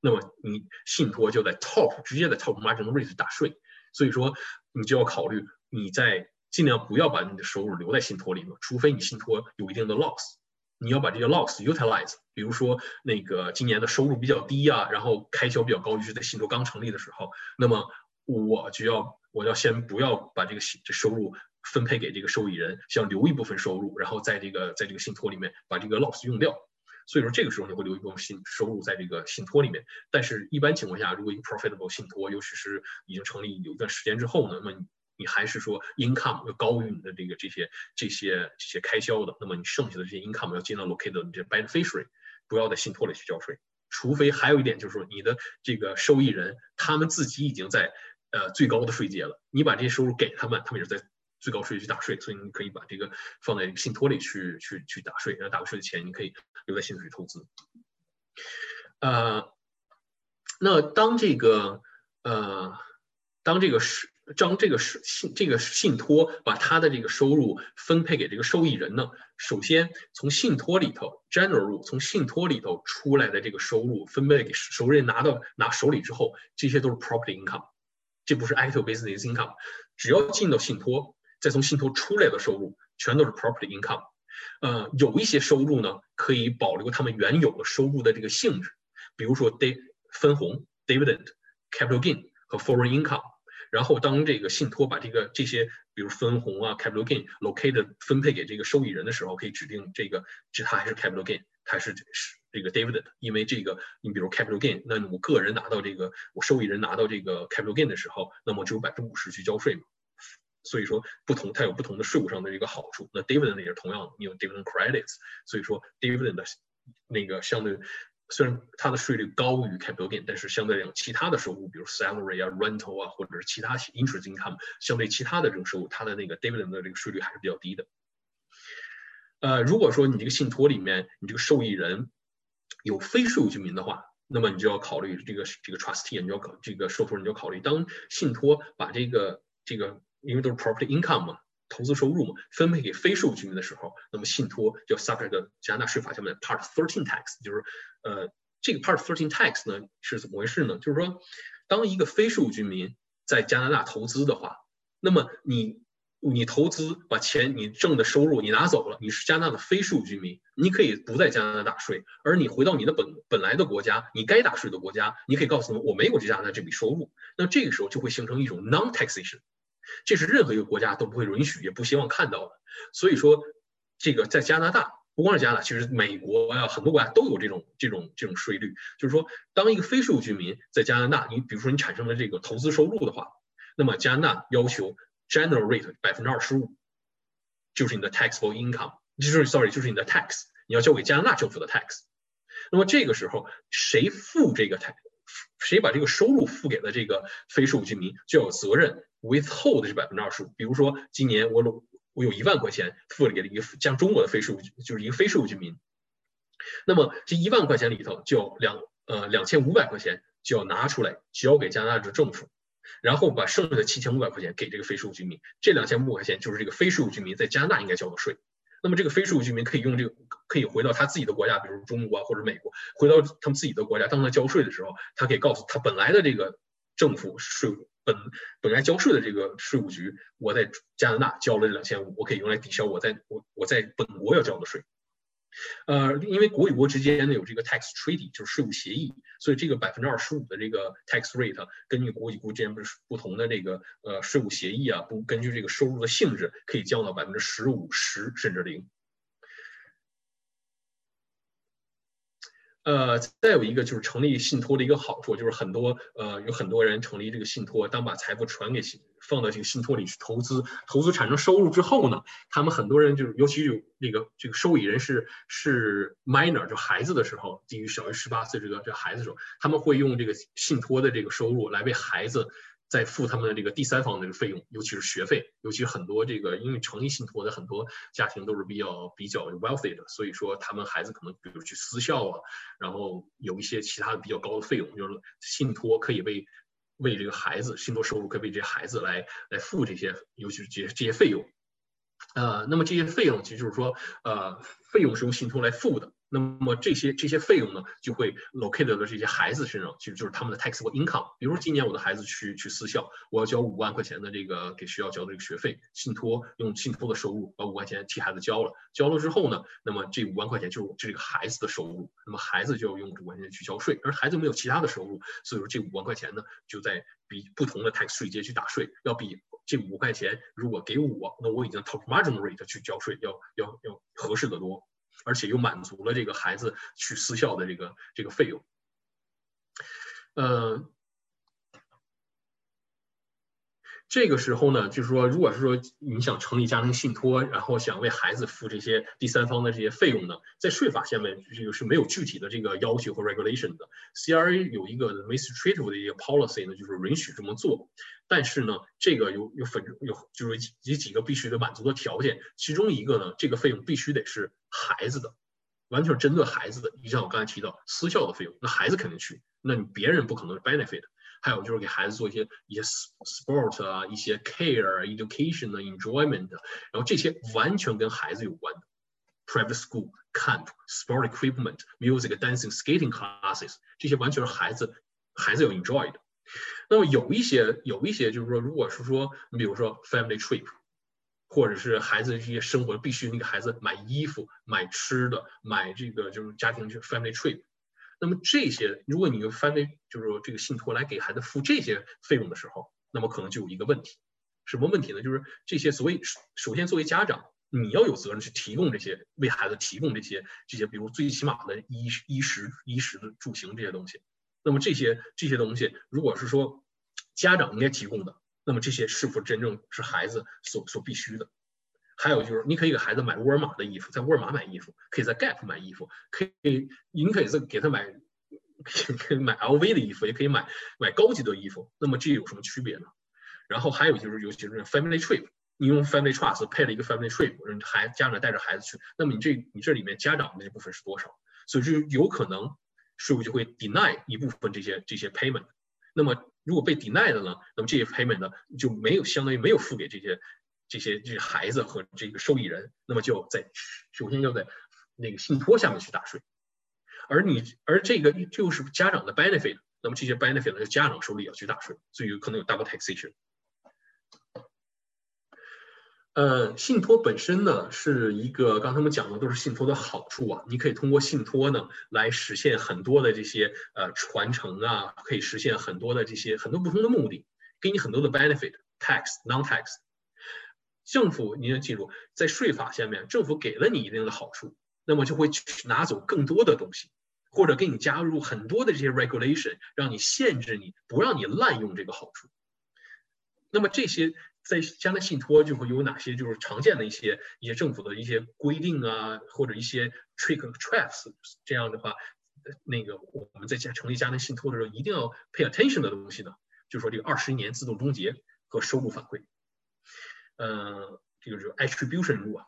那么你信托就在 top 直接在 top margin rate 打税，所以说你就要考虑你在尽量不要把你的收入留在信托里面，除非你信托有一定的 loss。你要把这个 loss utilize，比如说那个今年的收入比较低啊，然后开销比较高，于是在信托刚成立的时候，那么我就要我要先不要把这个这收入分配给这个受益人，先留一部分收入，然后在这个在这个信托里面把这个 loss 用掉。所以说这个时候你会留一部分信收入在这个信托里面。但是，一般情况下，如果一个 profitable 信托，尤其是已经成立有一段时间之后呢，那么你还是说 income 要高于你的这个这些这些这些开销的，那么你剩下的这些 income 要尽量 locate 你这 beneficiary，不要在信托里去交税。除非还有一点就是说，你的这个受益人他们自己已经在呃最高的税阶了，你把这些收入给他们，他们也是在最高税去打税，所以你可以把这个放在信托里去去去打税，然后打个税的钱你可以留在信托里投资。呃，那当这个呃当这个是。将这个信这个信托把他的这个收入分配给这个受益人呢？首先从信托里头，general 从信托里头出来的这个收入分配给受益人拿到拿手里之后，这些都是 property income，这不是 actual business income。只要进到信托，再从信托出来的收入全都是 property income。呃，有一些收入呢可以保留他们原有的收入的这个性质，比如说 day 分红 dividend、capital gain 和 foreign income。然后当这个信托把这个这些，比如分红啊，capital gain located 分配给这个受益人的时候，可以指定这个是它还是 capital gain，还是是这个 dividend。因为这个，你比如 capital gain，那我个人拿到这个，我受益人拿到这个 capital gain 的时候，那么只有百分之五十去交税嘛。所以说不同，它有不同的税务上的一个好处。那 dividend 也是同样的，你有 dividend credits，所以说 dividend 的那个相对。虽然它的税率高于 capital gain，但是相对来讲，其他的收入，比如 salary 啊、rental 啊，或者是其他 interest income，相对其他的这种收入，它的那个 dividend 的这个税率还是比较低的。呃，如果说你这个信托里面，你这个受益人有非税务居民的话，那么你就要考虑这个这个 trustee，你要考这个受托人就要考虑，当信托把这个这个，因为都是 property income 嘛。投资收入嘛，分配给非税务居民的时候，那么信托就 subject 加拿大税法下面的 Part Thirteen Tax，就是呃这个 Part Thirteen Tax 呢是怎么回事呢？就是说，当一个非税务居民在加拿大投资的话，那么你你投资把钱你挣的收入你拿走了，你是加拿大的非税务居民，你可以不在加拿大打税，而你回到你的本本来的国家，你该打税的国家，你可以告诉他们我没有加拿大这笔收入，那这个时候就会形成一种 non-taxation。这是任何一个国家都不会允许，也不希望看到的。所以说，这个在加拿大，不光是加拿大，其实美国呀，很多国家都有这种这种这种税率。就是说，当一个非税务居民在加拿大，你比如说你产生了这个投资收入的话，那么加拿大要求 general rate 百分之二十五，就是你的 taxable income，就是 sorry，就是你的 tax，你要交给加拿大政府的 tax。那么这个时候，谁付这个 tax？谁把这个收入付给了这个非税务居民，就有责任 withhold 这百分之二十五。比如说，今年我有我有一万块钱付给了一个像中国的非税务，就是一个非税务居民，那么这一万块钱里头就两呃两千五百块钱就要拿出来交给加拿大的政府，然后把剩下的七千五百块钱给这个非税务居民。这两千五百块钱就是这个非税务居民在加拿大应该交的税。那么这个非税务居民可以用这个，可以回到他自己的国家，比如中国啊或者美国，回到他们自己的国家，当他交税的时候，他可以告诉他本来的这个政府税务本本来交税的这个税务局，我在加拿大交了两千五，我可以用来抵消我在我我在本国要交的税。呃，因为国与国之间呢有这个 tax treaty，就是税务协议，所以这个百分之二十五的这个 tax rate，根据国与国之间不是不同的这个呃税务协议啊，不根据这个收入的性质，可以降到百分之十五、十甚至零。呃，再有一个就是成立信托的一个好处，就是很多呃有很多人成立这个信托，当把财富传给信放到这个信托里去投资，投资产生收入之后呢，他们很多人就是尤其有那个这个受益人是是 minor 就孩子的时候，低于小于十八岁这个这孩子时候，他们会用这个信托的这个收入来为孩子。在付他们的这个第三方的这个费用，尤其是学费，尤其很多这个因为成立信托的很多家庭都是比较比较 wealthy 的，所以说他们孩子可能比如去私校啊，然后有一些其他的比较高的费用，就是信托可以为为这个孩子信托收入可以为这些孩子来来付这些，尤其是这些这些费用。呃，那么这些费用其实就是说，呃，费用是由信托来付的。那么这些这些费用呢，就会 located 到这些孩子身上，其实就是他们的 taxable income。比如今年我的孩子去去私校，我要交五万块钱的这个给学校交的这个学费，信托用信托的收入把五块钱替孩子交了，交了之后呢，那么这五万块钱就是这个孩子的收入，那么孩子就要用五万块钱去交税，而孩子没有其他的收入，所以说这五万块钱呢就在比不同的 tax 税阶去打税，要比这五块钱如果给我，那我已经 top margin rate 去交税要要要合适的多。而且又满足了这个孩子去私校的这个这个费用。呃，这个时候呢，就是说，如果是说你想成立家庭信托，然后想为孩子付这些第三方的这些费用呢，在税法下面这个是没有具体的这个要求和 regulation 的。CRA 有一个 administrative 的一个 policy 呢，就是允许这么做。但是呢，这个有有分有就是有几个必须得满足的条件，其中一个呢，这个费用必须得是孩子的，完全是针对孩子的。你像我刚才提到私校的费用，那孩子肯定去，那你别人不可能 benefit。还有就是给孩子做一些一些 sport 啊，一些 care、education 啊，enjoyment，然后这些完全跟孩子有关的，private school camp、sport equipment、music、dancing、skating classes，这些完全是孩子孩子要 enjoy 的。那么有一些有一些就是说，如果是说，你比如说 family trip，或者是孩子这些生活必须你给孩子买衣服、买吃的、买这个就是家庭就 family trip。那么这些，如果你用翻为就是说这个信托来给孩子付这些费用的时候，那么可能就有一个问题，什么问题呢？就是这些所谓首先作为家长，你要有责任去提供这些为孩子提供这些这些，比如最起码的衣衣食衣食的住行这些东西。那么这些这些东西，如果是说家长应该提供的，那么这些是否真正是孩子所所必须的？还有就是，你可以给孩子买沃尔玛的衣服，在沃尔玛买衣服，可以在 Gap 买衣服，可以，你可以在给他买，可以买 LV 的衣服，也可以买买高级的衣服。那么这有什么区别呢？然后还有就是，尤其是 Family Trip，你用 Family Trust 配了一个 Family Trip，让孩家长带着孩子去，那么你这你这里面家长的这部分是多少？所以就有可能税务就会 deny 一部分这些这些 payment。那么如果被 deny 的呢，那么这些 payment 呢就没有相当于没有付给这些。这些这些孩子和这个受益人，那么就在首先要在那个信托下面去打税，而你而这个就是家长的 benefit，那么这些 benefit 呢，家长手里要去打税，所以有可能有 double taxation。呃，信托本身呢是一个，刚才我们讲的都是信托的好处啊，你可以通过信托呢来实现很多的这些呃传承啊，可以实现很多的这些很多不同的目的，给你很多的 benefit，tax non-tax。政府，你要记住，在税法下面，政府给了你一定的好处，那么就会去拿走更多的东西，或者给你加入很多的这些 regulation，让你限制你，不让你滥用这个好处。那么这些在将来信托就会有哪些就是常见的一些一些政府的一些规定啊，或者一些 trick traps 这样的话，那个我们在加成立家庭信托的时候一定要 pay attention 的东西呢，就是说这个二十年自动终结和收入反馈。呃，这个是 attribution rule 啊，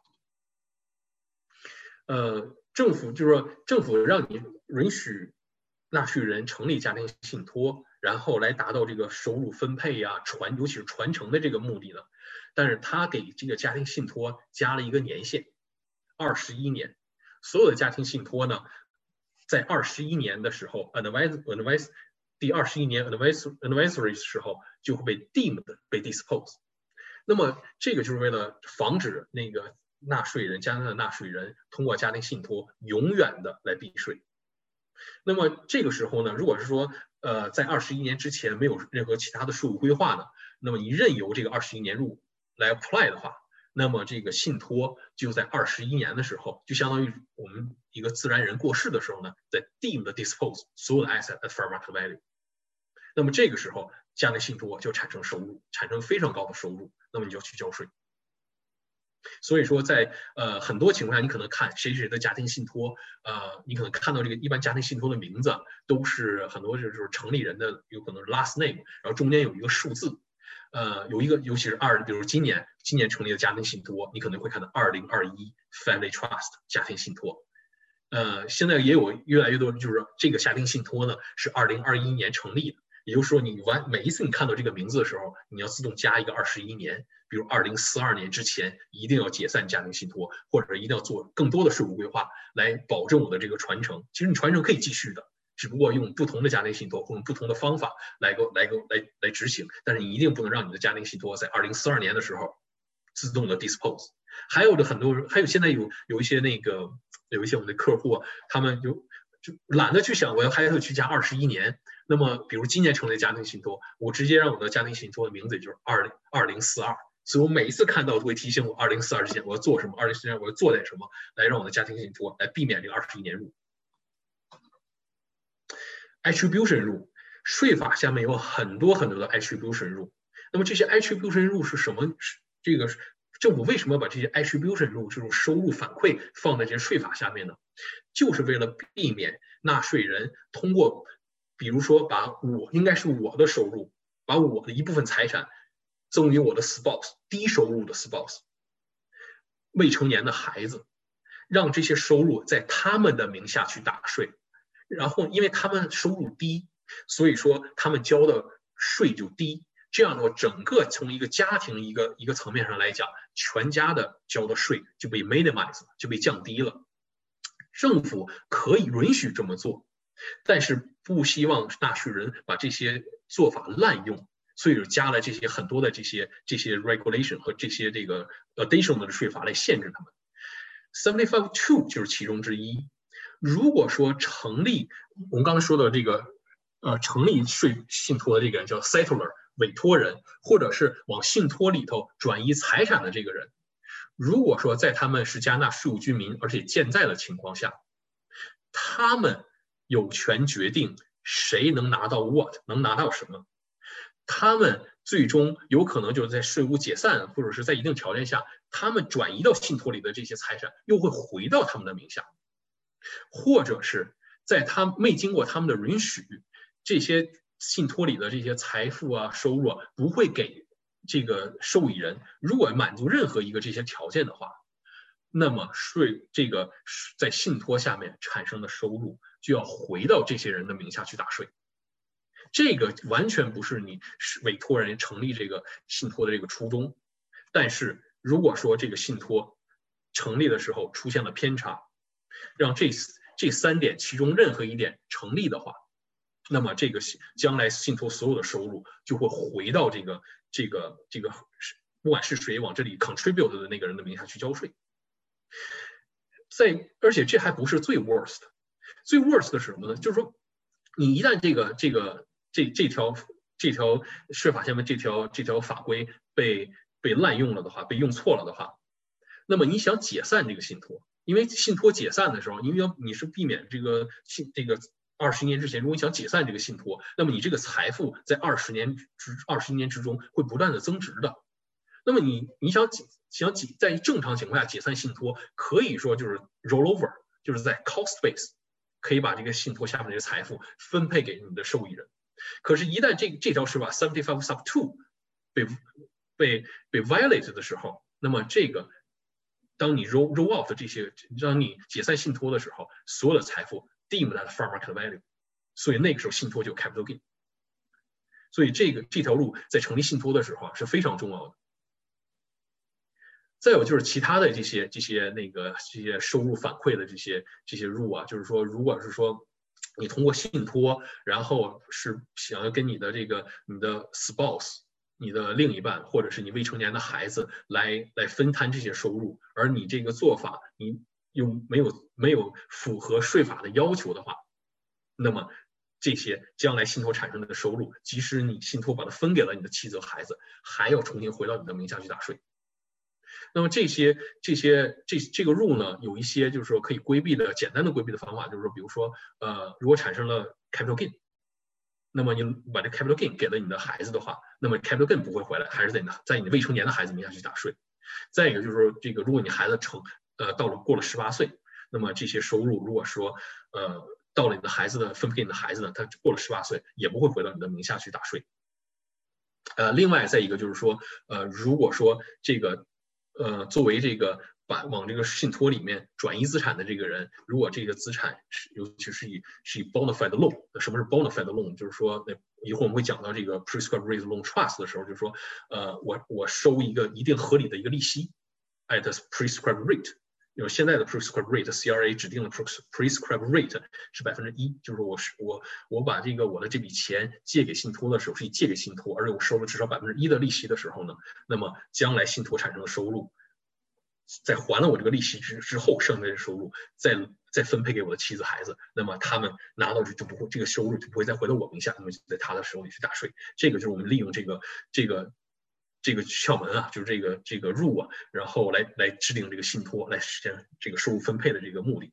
呃，政府就是说，政府让你允许纳税人成立家庭信托，然后来达到这个收入分配呀、传，尤其是传承的这个目的呢。但是他给这个家庭信托加了一个年限，二十一年。所有的家庭信托呢，在二十一年的时候，advise advise 第二十一年 advise advisory 时候就会被 deemed 被 dispose。那么这个就是为了防止那个纳税人加拿大的纳税人通过家庭信托永远的来避税。那么这个时候呢，如果是说呃在二十一年之前没有任何其他的税务规划呢，那么你任由这个二十一年入来 apply 的话，那么这个信托就在二十一年的时候，就相当于我们一个自然人过世的时候呢，在 deem 的 dispose 所有的 asset at fair market value。那么这个时候。家庭信托就产生收入，产生非常高的收入，那么你就要去交税。所以说，在呃很多情况下，你可能看谁谁的家庭信托，呃，你可能看到这个一般家庭信托的名字都是很多就是成立人的有可能是 last name，然后中间有一个数字，呃，有一个尤其是二，比如今年今年成立的家庭信托，你可能会看到二零二一 family trust 家庭信托，呃，现在也有越来越多就是这个家庭信托呢是二零二一年成立的。也就是说，你完每一次你看到这个名字的时候，你要自动加一个二十一年，比如二零四二年之前一定要解散家庭信托，或者一定要做更多的税务规划来保证我的这个传承。其实你传承可以继续的，只不过用不同的家庭信托或用不同的方法来个来个来来执行。但是你一定不能让你的家庭信托在二零四二年的时候自动的 dispose。还有的很多人，还有现在有有一些那个有一些我们的客户，他们就就懒得去想我要还要去加二十一年。那么，比如今年成立家庭信托，我直接让我的家庭信托的名字就是二零二零四二，所以我每一次看到都会提醒我，二零四二之前我要做什么，二零四二我要做点什么，来让我的家庭信托来避免这个二十一年入。attribution rule，税法下面有很多很多的 attribution rule。那么这些 attribution rule 是什么？这个政府为什么把这些 attribution rule 这种收入反馈放在这些税法下面呢？就是为了避免纳税人通过，比如说把我应该是我的收入，把我的一部分财产。赠予我的 spouse 低收入的 spouse 未成年的孩子，让这些收入在他们的名下去打税，然后因为他们收入低，所以说他们交的税就低。这样的话，整个从一个家庭一个一个层面上来讲，全家的交的税就被 minimize 就被降低了。政府可以允许这么做，但是不希望纳税人把这些做法滥用。所以就加了这些很多的这些这些 regulation 和这些这个 additional 的税法来限制他们。Seventy five two 就是其中之一。如果说成立我们刚才说的这个呃成立税信托的这个人叫 settler 委托人，或者是往信托里头转移财产的这个人，如果说在他们是加纳税务居民而且健在的情况下，他们有权决定谁能拿到 what 能拿到什么。他们最终有可能就是在税务解散，或者是在一定条件下，他们转移到信托里的这些财产又会回到他们的名下，或者是在他没经过他们的允许，这些信托里的这些财富啊、收入啊不会给这个受益人。如果满足任何一个这些条件的话，那么税这个在信托下面产生的收入就要回到这些人的名下去打税。这个完全不是你委托人成立这个信托的这个初衷，但是如果说这个信托成立的时候出现了偏差，让这这三点其中任何一点成立的话，那么这个将来信托所有的收入就会回到这个这个这个不管是谁往这里 contribute 的那个人的名下去交税。在而且这还不是最 worst，最 worst 的是什么呢？就是说你一旦这个这个这这条这条税法下面这条这条法规被被滥用了的话，被用错了的话，那么你想解散这个信托，因为信托解散的时候，因为要你是避免这个信这个二十年之前，如果你想解散这个信托，那么你这个财富在二十年之二十年之中会不断的增值的。那么你你想解想解在正常情况下解散信托，可以说就是 roll over，就是在 cost base 可以把这个信托下面这些财富分配给你的受益人。可是，一旦这这条是吧 seventy five sub two 被被被 violate 的时候，那么这个当你 roll roll off 这些，当你解散信托的时候，所有的财富 deemed at fair market value，所以那个时候信托就 capital gain。所以这个这条路在成立信托的时候啊是非常重要的。再有就是其他的这些这些那个这些收入反馈的这些这些入啊，就是说，如果是说。你通过信托，然后是想要跟你的这个你的 spouse，你的另一半，或者是你未成年的孩子来来分摊这些收入，而你这个做法你又没有没有符合税法的要求的话，那么这些将来信托产生的收入，即使你信托把它分给了你的妻子和孩子，还要重新回到你的名下去打税。那么这些这些这这个入呢，有一些就是说可以规避的简单的规避的方法，就是说，比如说，呃，如果产生了 capital gain，那么你把这 capital gain 给了你的孩子的话，那么 capital gain 不会回来，还是在你的在你未成年的孩子名下去打税。再一个就是说，这个如果你孩子成呃到了过了十八岁，那么这些收入如果说呃到了你的孩子的分配给你的孩子呢，他过了十八岁也不会回到你的名下去打税。呃，另外再一个就是说，呃，如果说这个呃，作为这个把往这个信托里面转移资产的这个人，如果这个资产是尤其是以是以 bonafide loan，什么是 bonafide loan？就是说，那一会儿我们会讲到这个 prescribed rate loan trust 的时候，就是说，呃，我我收一个一定合理的一个利息，at prescribed rate。有现在的 prescribe rate C R A 指定的 prescribe rate 是百分之一，就是我是我我把这个我的这笔钱借给信托的时候是以借给信托，而且我收了至少百分之一的利息的时候呢，那么将来信托产生的收入，在还了我这个利息之之后，剩下的收入再再分配给我的妻子孩子，那么他们拿到就就不会这个收入就不会再回到我名下，那么在他的手里去打税。这个就是我们利用这个这个这个窍门啊，就是这个这个入啊，然后来来制定这个信托，来实现这个收入分配的这个目的。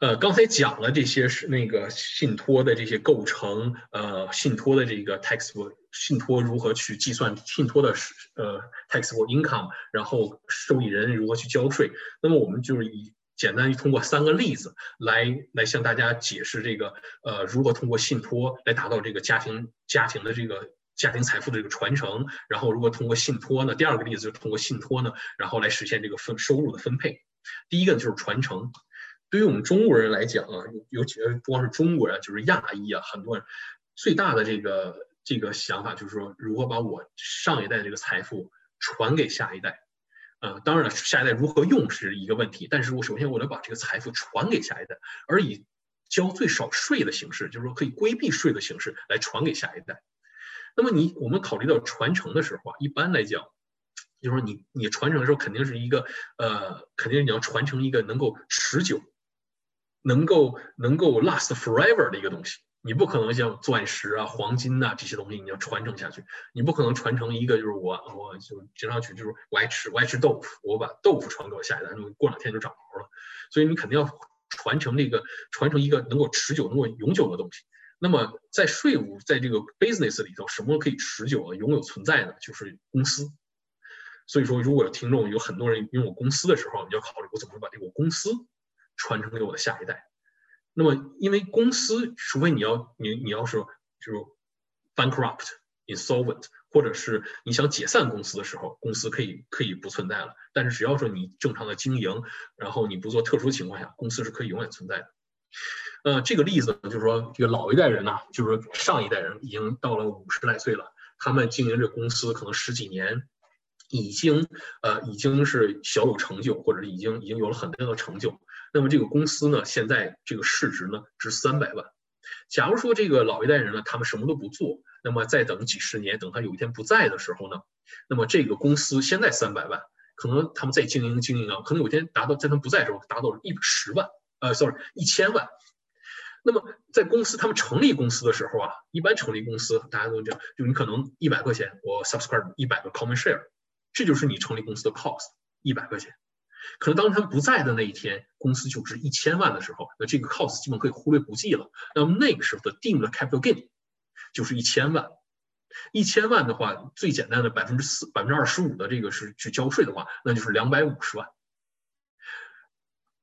呃，刚才讲了这些是那个信托的这些构成，呃，信托的这个 taxable 信托如何去计算信托的呃 taxable income，然后受益人如何去交税。那么我们就是以简单通过三个例子来来向大家解释这个呃如何通过信托来达到这个家庭家庭的这个家庭财富的这个传承，然后如果通过信托呢，第二个例子就是通过信托呢，然后来实现这个分收入的分配。第一个就是传承。对于我们中国人来讲啊，尤其不光是中国人，就是亚裔啊，很多人最大的这个这个想法就是说，如何把我上一代这个财富传给下一代。呃，当然了，下一代如何用是一个问题，但是我首先我得把这个财富传给下一代，而以交最少税的形式，就是说可以规避税的形式来传给下一代。那么你我们考虑到传承的时候啊，一般来讲，就是说你你传承的时候肯定是一个呃，肯定你要传承一个能够持久。能够能够 last forever 的一个东西，你不可能像钻石啊、黄金呐这些东西，你要传承下去，你不可能传承一个就是我我就经常去就是我爱吃我爱吃豆腐，我把豆腐传给我下一代，过两天就长毛了，所以你肯定要传承这个传承一个能够持久、能够永久的东西。那么在税务在这个 business 里头，什么可以持久的、永久存在的，就是公司。所以说，如果听众有很多人拥有公司的时候，你要考虑我怎么把这个公司。传承给我的下一代。那么，因为公司，除非你要你你要是就 bankrupt、insolvent，或者是你想解散公司的时候，公司可以可以不存在了。但是只要说你正常的经营，然后你不做特殊情况下，公司是可以永远存在的。呃，这个例子呢就是说，这个老一代人呢，就是说上一代人已经到了五十来岁了，他们经营这公司可能十几年，已经呃已经是小有成就，或者是已经已经有了很大的成就。那么这个公司呢，现在这个市值呢值三百万。假如说这个老一代人呢，他们什么都不做，那么再等几十年，等他有一天不在的时候呢，那么这个公司现在三百万，可能他们再经营经营啊，可能有一天达到在他们不在的时候达到了一十万，呃，sorry，一千万。那么在公司他们成立公司的时候啊，一般成立公司大家都这样，就你可能一百块钱，我 subscribe 一百个 common share，这就是你成立公司的 cost，一百块钱。可能当他们不在的那一天，公司就值一千万的时候，那这个 cost 基本可以忽略不计了。那么那个时候的定的 capital gain 就是一千万。一千万的话，最简单的百分之四、百分之二十五的这个是去交税的话，那就是两百五十万。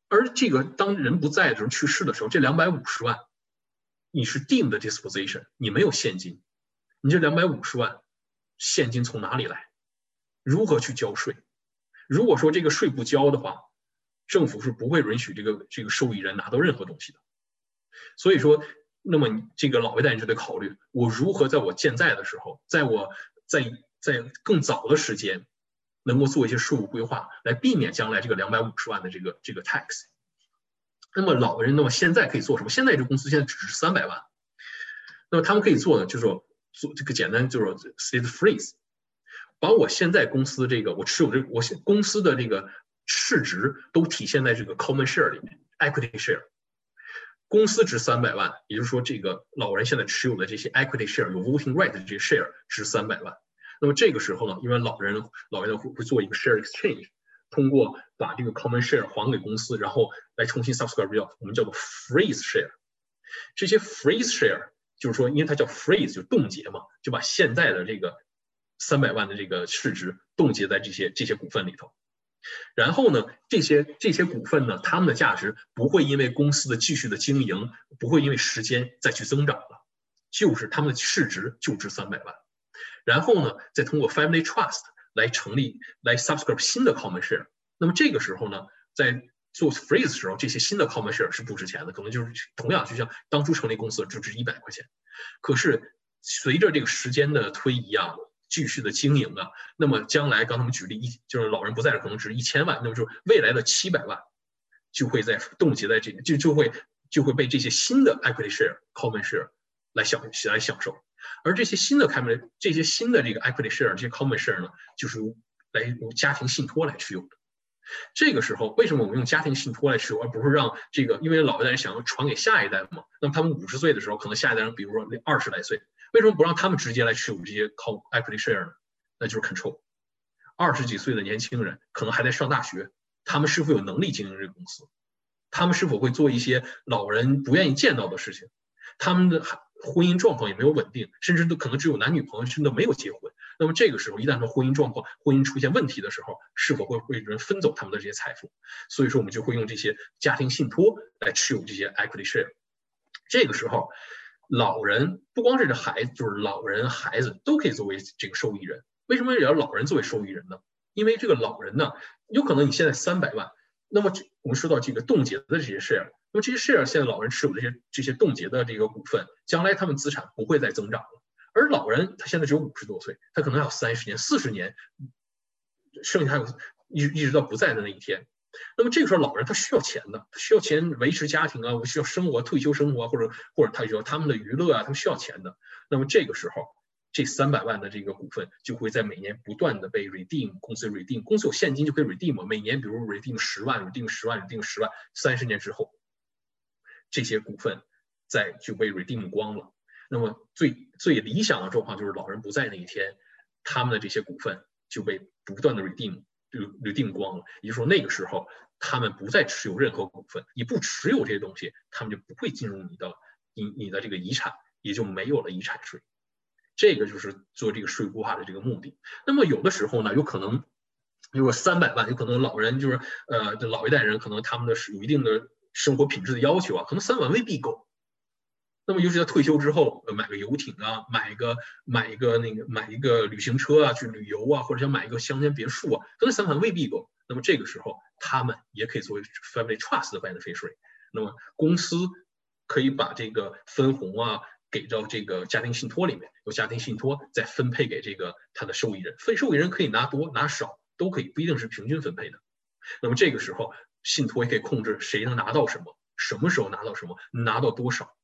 而这个当人不在的时候、去世的时候，这两百五十万你是定的 disposition，你没有现金，你这两百五十万现金从哪里来？如何去交税？如果说这个税不交的话，政府是不会允许这个这个受益人拿到任何东西的。所以说，那么这个老一代人就得考虑，我如何在我健在的时候，在我在在更早的时间，能够做一些税务规划，来避免将来这个两百五十万的这个这个 tax。那么老人，那么现在可以做什么？现在这公司现在只是三百万，那么他们可以做的就是说做这个简单就是说 state freeze。把我现在公司这个我持有这我现公司的这个市值都体现在这个 common share 里面，equity share。公司值三百万，也就是说这个老人现在持有的这些 equity share 有 voting right 的这些 share 值三百万。那么这个时候呢，因为老人老人会会做一个 share exchange，通过把这个 common share 还给公司，然后来重新 subscribe 叫我们叫做 freeze share。这些 freeze share 就是说，因为它叫 freeze 就冻结嘛，就把现在的这个。三百万的这个市值冻结在这些这些股份里头，然后呢，这些这些股份呢，它们的价值不会因为公司的继续的经营，不会因为时间再去增长了，就是它们的市值就值三百万。然后呢，再通过 family trust 来成立来 subscribe 新的 common share。那么这个时候呢，在做 freeze 的时候，这些新的 common share 是不值钱的，可能就是同样就像当初成立公司就值一百块钱。可是随着这个时间的推移啊。继续的经营啊，那么将来刚才我们举例一，就是老人不在了，可能值一千万，那么就未来的七百万就会在冻结在这个，就就会就会被这些新的 equity share common share 来享来享受，而这些新的 common 这些新的这个 equity share 这些 common share 呢，就是由来由家庭信托来持有的。这个时候，为什么我们用家庭信托来持有，而不是让这个？因为老一代人想要传给下一代嘛，那么他们五十岁的时候，可能下一代人，比如说二十来岁。为什么不让他们直接来持有这些靠 equity share 呢？那就是 control。二十几岁的年轻人可能还在上大学，他们是否有能力经营这个公司？他们是否会做一些老人不愿意见到的事情？他们的婚姻状况也没有稳定，甚至都可能只有男女朋友，甚至都没有结婚。那么这个时候，一旦说婚姻状况、婚姻出现问题的时候，是否会被人分走他们的这些财富？所以说，我们就会用这些家庭信托来持有这些 equity share。这个时候，老人不光是这孩子，就是老人、孩子都可以作为这个受益人。为什么也要老人作为受益人呢？因为这个老人呢，有可能你现在三百万，那么我们说到这个冻结的这些 share，那么这些 share 现在老人持有这些这些冻结的这个股份，将来他们资产不会再增长了。而老人他现在只有五十多岁，他可能还有三十年、四十年，剩下还有一一直到不在的那一天。那么这个时候，老人他需要钱的，他需要钱维持家庭啊，我需要生活、退休生活，或者或者他需要他们的娱乐啊，他们需要钱的。那么这个时候。这三百万的这个股份就会在每年不断的被 redeem，公司 redeem，公司有现金就可以 redeem，每年比如 redeem 十万，redeem 十万，redeem 十万，三十年之后，这些股份在就被 redeem 光了。那么最最理想的状况就是老人不在那一天，他们的这些股份就被不断的 redeem，就 redeem 光了。也就是说那个时候他们不再持有任何股份，你不持有这些东西，他们就不会进入你的你你的这个遗产，也就没有了遗产税。这个就是做这个税固化的这个目的。那么有的时候呢，有可能，比如果三百万，有可能老人就是呃，老一代人可能他们的是有一定的生活品质的要求啊，可能三万未必够。那么尤其在退休之后，买个游艇啊，买一个买一个那个买一个旅行车啊，去旅游啊，或者想买一个乡间别墅啊，可能三万未必够。那么这个时候，他们也可以作为 family trust 的 beneficiary。那么公司可以把这个分红啊。给到这个家庭信托里面，由家庭信托再分配给这个他的受益人，非受益人可以拿多拿少都可以，不一定是平均分配的。那么这个时候，信托也可以控制谁能拿到什么，什么时候拿到什么，拿到多少。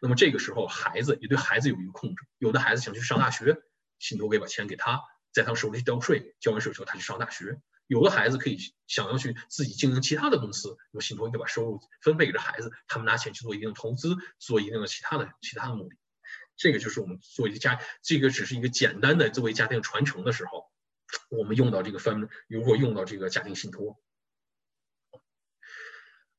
那么这个时候，孩子也对孩子有一个控制。有的孩子想去上大学，信托可以把钱给他，在他手里交税，交完税之后他去上大学。有的孩子可以想要去自己经营其他的公司，那么信托可以把收入分配给这孩子，他们拿钱去做一定的投资，做一定的其他的其他的目的。这个就是我们做一个家，这个只是一个简单的作为家庭传承的时候，我们用到这个 family，如果用到这个家庭信托。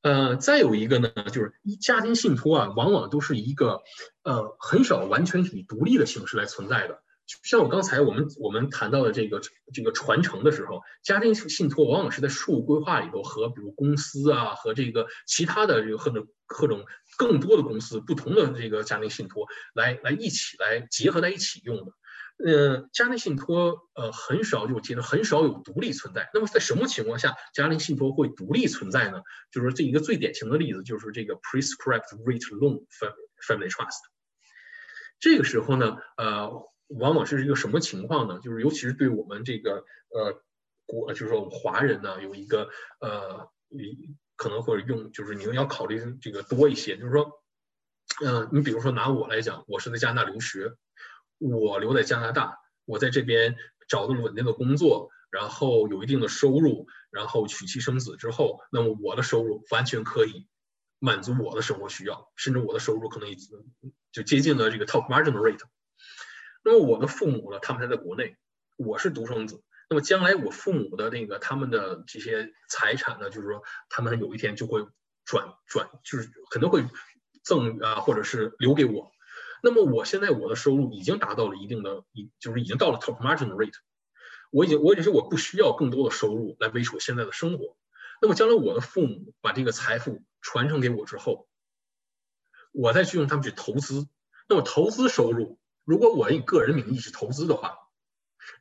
呃，再有一个呢，就是一家庭信托啊，往往都是一个呃很少完全以独立的形式来存在的。像我刚才我们我们谈到的这个这个传承的时候，家庭信托往往是在税务规划里头和比如公司啊和这个其他的这个各种各种更多的公司不同的这个家庭信托来来一起来结合在一起用的。呃，家庭信托呃很少有记得很少有独立存在。那么在什么情况下家庭信托会独立存在呢？就是这一个最典型的例子就是这个 prescribed rate loan family trust。这个时候呢，呃。往往是一个什么情况呢？就是尤其是对我们这个呃国，就是说我们华人呢，有一个呃，可能会用，就是你们要考虑这个多一些。就是说，嗯，你比如说拿我来讲，我是在加拿大留学，我留在加拿大，我在这边找到了稳定的工作，然后有一定的收入，然后娶妻生子之后，那么我的收入完全可以满足我的生活需要，甚至我的收入可能已经就接近了这个 top margin rate。那么我的父母呢？他们还在国内，我是独生子。那么将来我父母的那个他们的这些财产呢，就是说他们有一天就会转转，就是可能会赠啊，或者是留给我。那么我现在我的收入已经达到了一定的，一就是已经到了 top margin rate，我已经我已经是我不需要更多的收入来维持我现在的生活。那么将来我的父母把这个财富传承给我之后，我再去用他们去投资，那么投资收入。如果我以个人名义去投资的话，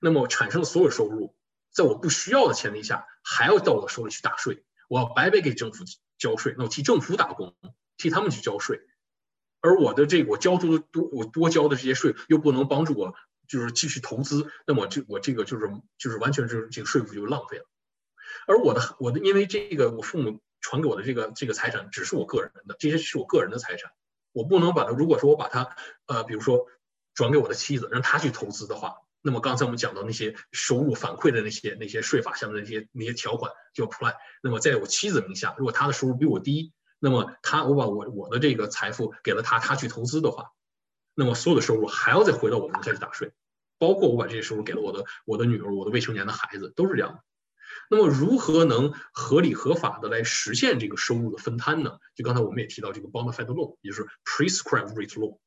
那么产生的所有收入，在我不需要的前提下，还要到我手里去打税，我要白白给政府交税，那我替政府打工，替他们去交税，而我的这个我交出的多，我多交的这些税又不能帮助我就是继续投资，那么这我这个就是就是完全就是这个税负就浪费了。而我的我的因为这个我父母传给我的这个这个财产只是我个人的，这些是我个人的财产，我不能把它如果说我把它呃比如说。转给我的妻子，让她去投资的话，那么刚才我们讲到那些收入反馈的那些那些税法上的那些那些条款就 apply。那么在我妻子名下，如果她的收入比我低，那么他我把我我的这个财富给了他，他去投资的话，那么所有的收入还要再回到我们再去打税，包括我把这些收入给了我的我的女儿、我的未成年的孩子，都是这样的。那么如何能合理合法的来实现这个收入的分摊呢？就刚才我们也提到这个 bona fide law，也就是 prescribed rate law。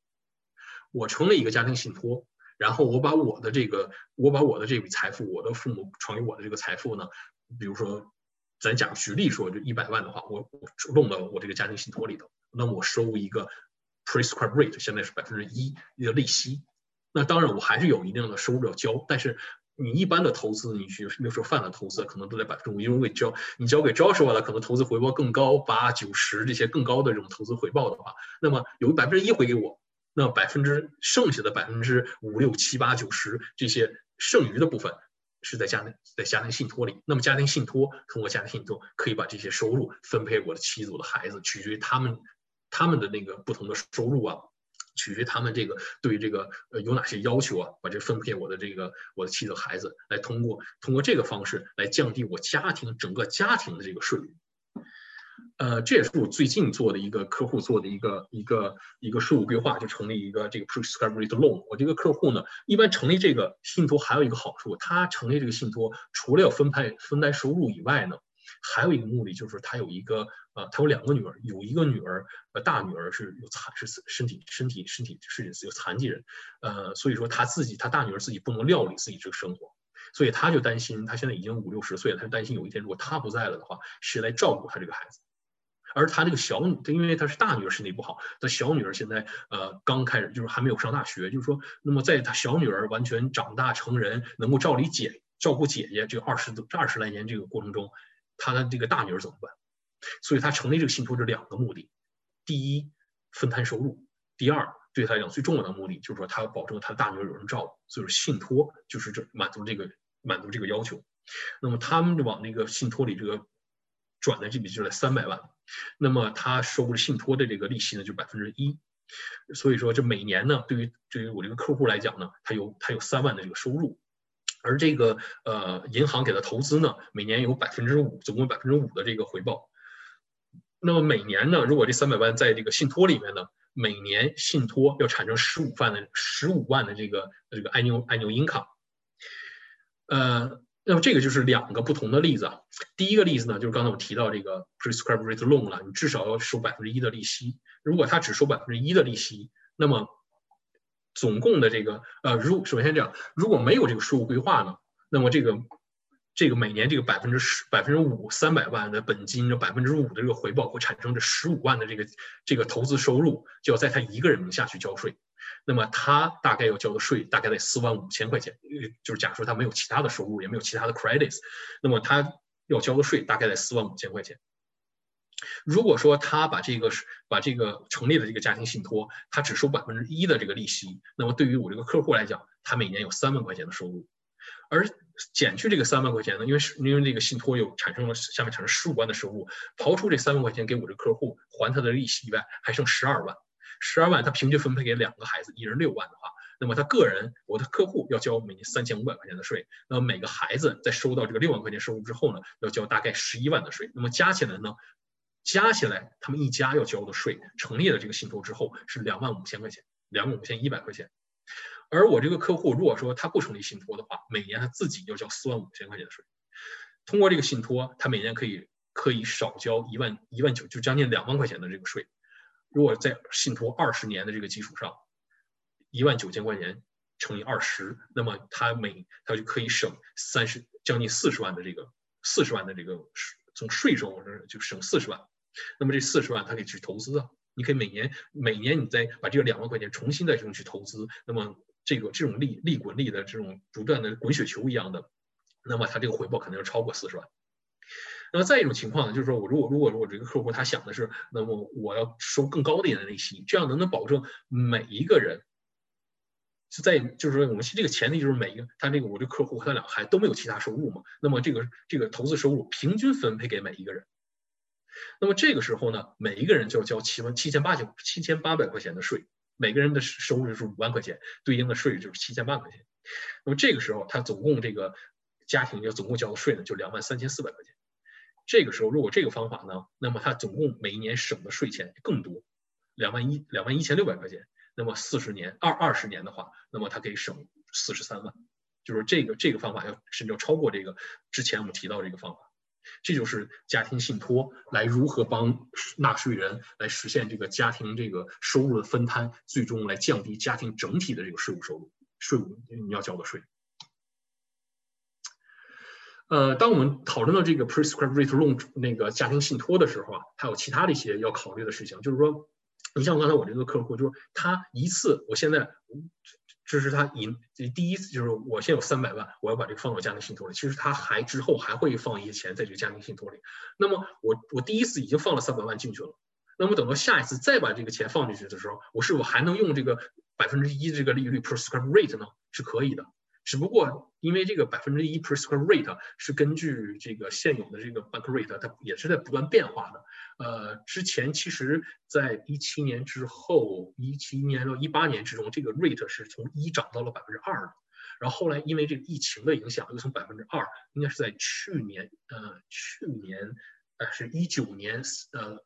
我成立一个家庭信托，然后我把我的这个我把我的这笔财富，我的父母传给我的这个财富呢，比如说咱讲举例说，就一百万的话，我我弄到我这个家庭信托里头，那么我收一个 prescribed rate，现在是百分之一的利息。那当然我还是有一定的收入要交，但是。你一般的投资，你去比如说泛的投资，可能都在百分之五，因为交你交给 Joshua 了，可能投资回报更高，八九十这些更高的这种投资回报的话，那么有百分之一回给我，那百分之剩下的百分之五六七八九十这些剩余的部分是在家庭在家庭信托里，那么家庭信托通过家庭信托可以把这些收入分配我的妻子、我的孩子，取决于他们他们的那个不同的收入啊。取决于他们这个对这个呃有哪些要求啊，把这分配我的这个我的妻子孩子，来通过通过这个方式来降低我家庭整个家庭的这个税率。呃，这也是我最近做的一个客户做的一个一个一个税务规划，就成立一个这个 prescribed rate loan。我这个客户呢，一般成立这个信托还有一个好处，他成立这个信托除了要分派分担收入以外呢。还有一个目的就是他有一个呃，他有两个女儿，有一个女儿呃，大女儿是有残是身体身体身体是有残疾人，呃，所以说他自己他大女儿自己不能料理自己这个生活，所以他就担心他现在已经五六十岁了，他就担心有一天如果他不在了的话，谁来照顾他这个孩子？而他这个小女，因为他是大女儿身体不好，他小女儿现在呃刚开始就是还没有上大学，就是说，那么在他小女儿完全长大成人，能够照理姐照顾姐姐这二十多二十来年这个过程中。他的这个大女儿怎么办？所以他成立这个信托是两个目的：第一，分摊收入；第二，对他来讲最重要的目的就是说，他要保证他的大女儿有人照顾。所以，信托就是这满足这个满足这个要求。那么他们就往那个信托里这个转的这笔就是三百万，那么他收的信托的这个利息呢就百分之一。所以说，这每年呢，对于对于我这个客户来讲呢，他有他有三万的这个收入。而这个呃，银行给的投资呢，每年有百分之五，总共百分之五的这个回报。那么每年呢，如果这三百万在这个信托里面呢，每年信托要产生十五万的十五万的这个这个 annual annual income。呃，那么这个就是两个不同的例子啊。第一个例子呢，就是刚才我提到这个 prescribe rate loan 了，你至少要收百分之一的利息。如果他只收百分之一的利息，那么总共的这个呃，如首先这样，如果没有这个税务规划呢，那么这个这个每年这个百分之十百分之五三百万的本金，这百分之五的这个回报会产生这十五万的这个这个投资收入，就要在他一个人名下去交税。那么他大概要交的税大概在四万五千块钱，就是假如说他没有其他的收入，也没有其他的 credits，那么他要交的税大概在四万五千块钱。如果说他把这个把这个成立的这个家庭信托，他只收百分之一的这个利息，那么对于我这个客户来讲，他每年有三万块钱的收入，而减去这个三万块钱呢，因为是因为这个信托又产生了下面产生十五万的收入，刨出这三万块钱给我这客户还他的利息以外，还剩十二万，十二万他平均分配给两个孩子，一人六万的话，那么他个人我的客户要交每年三千五百块钱的税，那么每个孩子在收到这个六万块钱收入之后呢，要交大概十一万的税，那么加起来呢？加起来，他们一家要交的税，成立了这个信托之后是两万五千块钱，两万五千一百块钱。而我这个客户如果说他不成立信托的话，每年他自己要交四万五千块钱的税。通过这个信托，他每年可以可以少交一万一万九，就将近两万块钱的这个税。如果在信托二十年的这个基础上，一万九千块钱乘以二十，那么他每他就可以省三十将近四十万的这个四十万的这个从税收就省四十万。那么这四十万他可以去投资啊，你可以每年每年你再把这个两万块钱重新再用去投资，那么这个这种利利滚利的这种不断的滚雪球一样的，那么他这个回报可能要超过四十万。那么再一种情况呢，就是说我如果如果说我这个客户他想的是，那么我要收更高的一点的利息，这样能不能保证每一个人是在就是说我们这个前提就是每一个他这个我这客户和他两个孩子都没有其他收入嘛，那么这个这个投资收入平均分配给每一个人。那么这个时候呢，每一个人就要交七万七千八九七千八百块钱的税，每个人的收入是五万块钱，对应的税就是七千八块钱。那么这个时候，他总共这个家庭要总共交的税呢，就两万三千四百块钱。这个时候，如果这个方法呢，那么他总共每一年省的税钱更多，两万一两万一千六百块钱。那么四十年二二十年的话，那么他可以省四十三万，就是这个这个方法要甚至要超过这个之前我们提到这个方法。这就是家庭信托来如何帮纳税人来实现这个家庭这个收入的分摊，最终来降低家庭整体的这个税务收入、税务你要交的税。呃，当我们讨论到这个 prescribed rate loan 那个家庭信托的时候啊，还有其他的一些要考虑的事情，就是说，你像刚才我这个客户，就是他一次，我现在。这是他引第一次，就是我现在有三百万，我要把这个放到家庭信托里。其实他还之后还会放一些钱在这个家庭信托里。那么我我第一次已经放了三百万进去了，那么等到下一次再把这个钱放进去的时候，我是否还能用这个百分之一这个利率 prescribed rate 呢？是可以的。只不过因为这个百分之一 prescribed rate 是根据这个现有的这个 bank rate，它也是在不断变化的。呃，之前其实在一七年之后，一七年到一八年之中，这个 rate 是从一涨到了百分之二的。然后后来因为这个疫情的影响，又从百分之二，应该是在去年，呃，去年，呃，是一九年，呃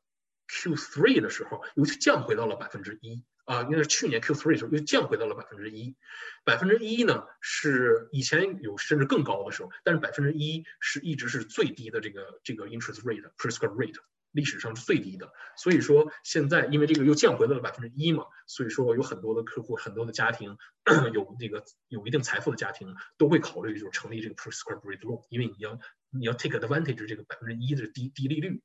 ，Q three 的时候又降回到了百分之一。啊，应该是去年 Q3 的时候又降回到了百分之一，百分之一呢是以前有甚至更高的时候，但是百分之一是一直是最低的这个这个 interest rate prescribed rate 历史上是最低的，所以说现在因为这个又降回到了百分之一嘛，所以说有很多的客户很多的家庭有那个有一定财富的家庭都会考虑就是成立这个 prescribed rate loan，因为你要你要 take advantage 这个百分之一的低低利率，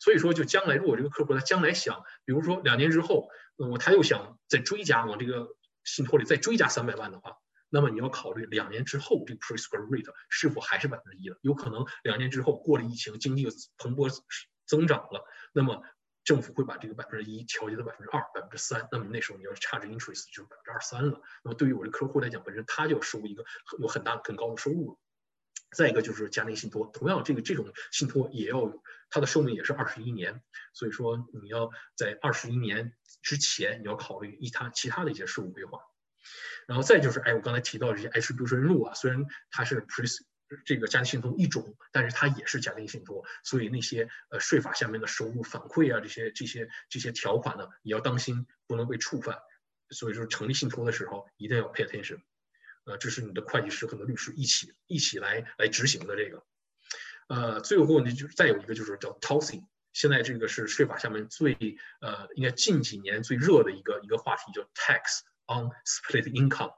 所以说就将来如果这个客户他将来想，比如说两年之后。那么他又想再追加往这个信托里再追加三百万的话，那么你要考虑两年之后这个 prescribed rate 是否还是百分之一了？有可能两年之后过了疫情，经济蓬勃增长了，那么政府会把这个百分之一调节到百分之二、百分之三，那么那时候你要差这 interest 就是百分之二三了。那么对于我这客户来讲，本身他就要收一个有很大的、很高的收入了。再一个就是家庭信托，同样这个这种信托也要它的寿命也是二十一年，所以说你要在二十一年之前你要考虑一他其他的一些税务规划，然后再就是哎我刚才提到这些 H B 税入啊，虽然它是 pre 这个家庭信托一种，但是它也是家庭信托，所以那些呃税法下面的收入反馈啊这些这些这些条款呢也要当心不能被触犯，所以说成立信托的时候一定要 pay attention。呃，这是你的会计师和你的律师一起一起来来执行的这个，呃，最后呢就是再有一个就是叫 tossing，现在这个是税法下面最呃应该近几年最热的一个一个话题，叫 tax on split income，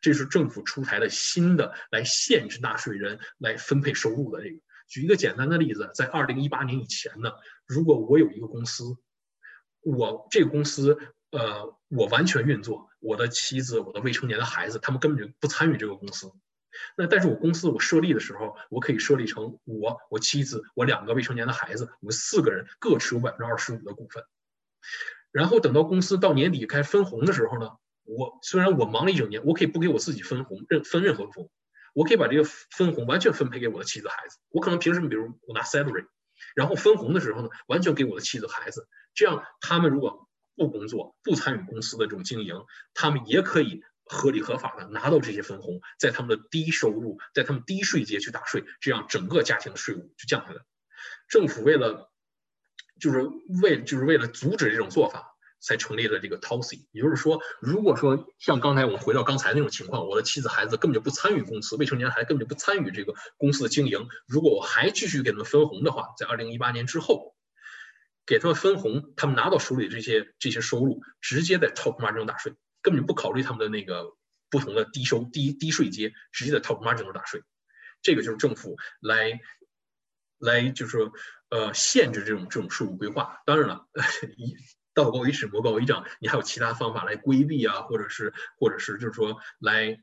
这是政府出台的新的来限制纳税人来分配收入的这个。举一个简单的例子，在二零一八年以前呢，如果我有一个公司，我这个公司。呃，我完全运作，我的妻子、我的未成年的孩子，他们根本就不参与这个公司。那但是我公司我设立的时候，我可以设立成我、我妻子、我两个未成年的孩子，我们四个人各持有百分之二十五的股份。然后等到公司到年底开分红的时候呢，我虽然我忙了一整年，我可以不给我自己分红，任分任何红，我可以把这个分红完全分配给我的妻子孩子。我可能平时比如我拿 salary，然后分红的时候呢，完全给我的妻子孩子，这样他们如果不工作、不参与公司的这种经营，他们也可以合理合法的拿到这些分红，在他们的低收入、在他们低税阶去打税，这样整个家庭的税务就降下来。政府为了，就是为就是为了阻止这种做法，才成立了这个 TOSI。也就是说，如果说像刚才我们回到刚才那种情况，我的妻子孩子根本就不参与公司，未成年孩子根本就不参与这个公司的经营，如果我还继续给他们分红的话，在二零一八年之后。给他们分红，他们拿到手里这些这些收入，直接在 top margin 中打税，根本就不考虑他们的那个不同的低收低低税阶，直接在 top margin 中打税。这个就是政府来来就是说呃限制这种这种税务规划。当然了，一道高一尺，魔高一丈，你还有其他方法来规避啊，或者是或者是就是说来。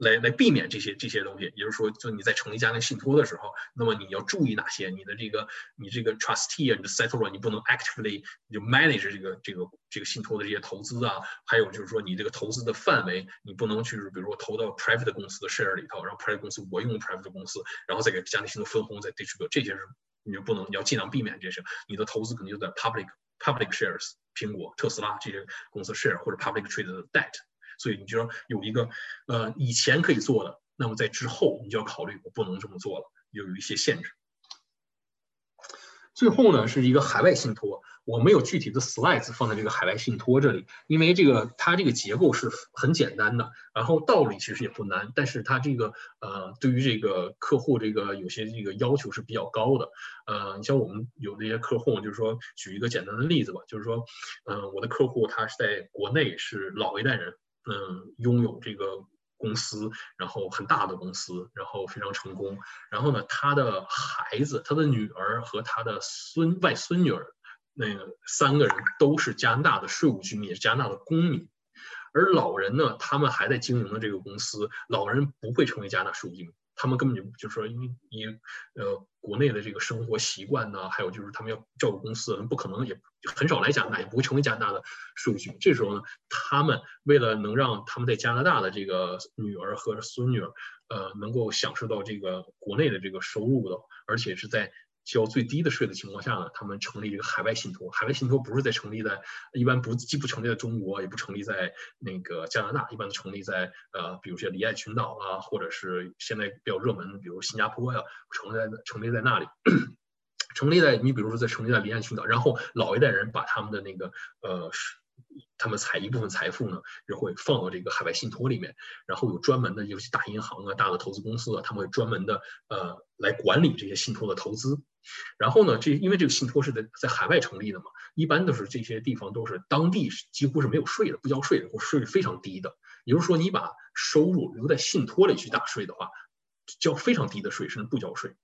来来避免这些这些东西，也就是说，就你在成立家庭信托的时候，那么你要注意哪些？你的这个你这个 trustee 啊，你的 settlor，你不能 actively 就 manage 这个这个这个信托的这些投资啊，还有就是说你这个投资的范围，你不能去比如说投到 private 公司的 share 里头，然后 private 公司我用 private 公司，然后再给家庭信托分红再 distribute，这些是你就不能，你要尽量避免这些。你的投资肯定就在 public public shares，苹果、特斯拉这些公司 share 或者 public trade 的 debt。所以你就要有一个，呃，以前可以做的，那么在之后你就要考虑，我不能这么做了，有有一些限制。最后呢是一个海外信托，我没有具体的 slides 放在这个海外信托这里，因为这个它这个结构是很简单的，然后道理其实也不难，但是它这个呃对于这个客户这个有些这个要求是比较高的，呃，你像我们有那些客户，就是说举一个简单的例子吧，就是说，嗯，我的客户他是在国内是老一代人，嗯，拥有这个。公司，然后很大的公司，然后非常成功。然后呢，他的孩子、他的女儿和他的孙外孙女儿，那个三个人都是加拿大的税务居民，加拿大的公民。而老人呢，他们还在经营的这个公司，老人不会成为加拿大税务居民。他们根本就就是说，因为你呃国内的这个生活习惯呢，还有就是他们要照顾公司，不可能也很少来加拿大，也不会成为加拿大的数据。这时候呢，他们为了能让他们在加拿大的这个女儿和孙女儿，呃，能够享受到这个国内的这个收入的，而且是在。交最低的税的情况下呢，他们成立这个海外信托。海外信托不是在成立在，一般不既不成立在中国，也不成立在那个加拿大，一般成立在呃，比如说离岸群岛啊，或者是现在比较热门，比如新加坡呀，成立在成立在那里，成立在你比如说在成立在离岸群岛，然后老一代人把他们的那个呃。他们财一部分财富呢，就会放到这个海外信托里面，然后有专门的，尤其大银行啊、大的投资公司啊，他们会专门的呃来管理这些信托的投资。然后呢，这因为这个信托是在在海外成立的嘛，一般都是这些地方都是当地几乎是没有税的，不交税的，或税率非常低的。也就是说，你把收入留在信托里去打税的话，交非常低的税，甚至不交税。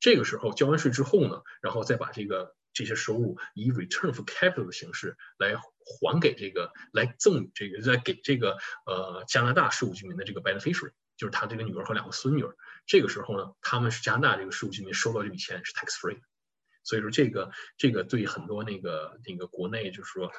这个时候交完税之后呢，然后再把这个。这些收入以 return for capital 的形式来还给这个，来赠这个，再给这个呃加拿大税务居民的这个 beneficiary，就是他这个女儿和两个孙女儿。这个时候呢，他们是加拿大这个税务居民收到这笔钱是 tax free，所以说这个这个对很多那个那个国内就是说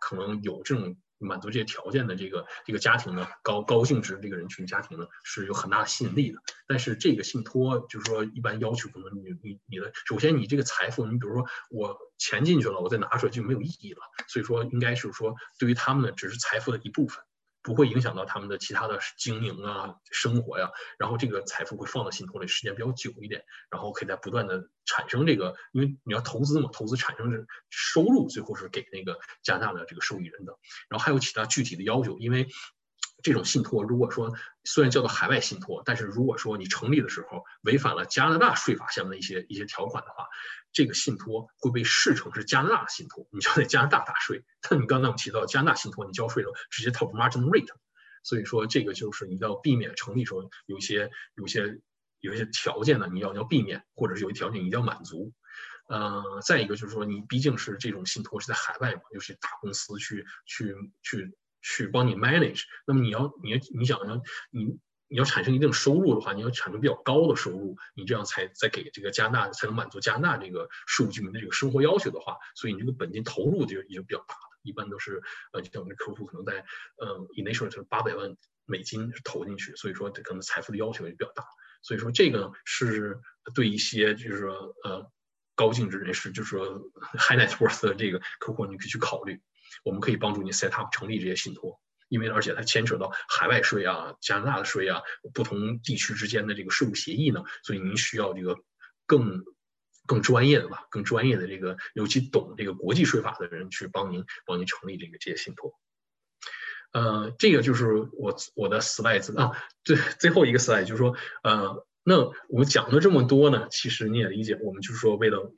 可能有这种。满足这些条件的这个这个家庭呢，高高净值这个人群家庭呢，是有很大的吸引力的。但是这个信托就是说，一般要求可能你你你的，首先你这个财富，你比如说我钱进去了，我再拿出来就没有意义了。所以说，应该是说对于他们呢，只是财富的一部分。不会影响到他们的其他的经营啊、生活呀，然后这个财富会放到信托里，时间比较久一点，然后可以在不断的产生这个，因为你要投资嘛，投资产生是收入，最后是给那个加拿大的这个受益人的，然后还有其他具体的要求，因为。这种信托，如果说虽然叫做海外信托，但是如果说你成立的时候违反了加拿大税法下面的一些一些条款的话，这个信托会被视成是加拿大的信托，你就在加拿大打税。那你刚才我们提到加拿大信托，你交税的时候直接 top margin rate，所以说这个就是你要避免成立时候有一些有一些有一些条件呢，你要要避免，或者是有一条件你要满足。呃，再一个就是说你毕竟是这种信托是在海外嘛，尤其大公司去去去。去帮你 manage，那么你要你你想要你你要产生一定收入的话，你要产生比较高的收入，你这样才再给这个加拿大才能满足加拿大这个税务居民的这个生活要求的话，所以你这个本金投入就也就比较大的，一般都是呃，就像我们客户可能在嗯 initial 是八百万美金投进去，所以说这可能财富的要求也比较大，所以说这个是对一些就是说呃高净值人士，就是说 high net worth 的这个客户，你可以去考虑。我们可以帮助你 set up 成立这些信托，因为而且它牵扯到海外税啊、加拿大的税啊、不同地区之间的这个税务协议呢，所以您需要这个更更专业的吧，更专业的这个尤其懂这个国际税法的人去帮您帮您成立这个这些信托。呃，这个就是我我的 slide 啊，最最后一个 slide 就是说，呃，那我们讲了这么多呢，其实你也理解，我们就是说为了。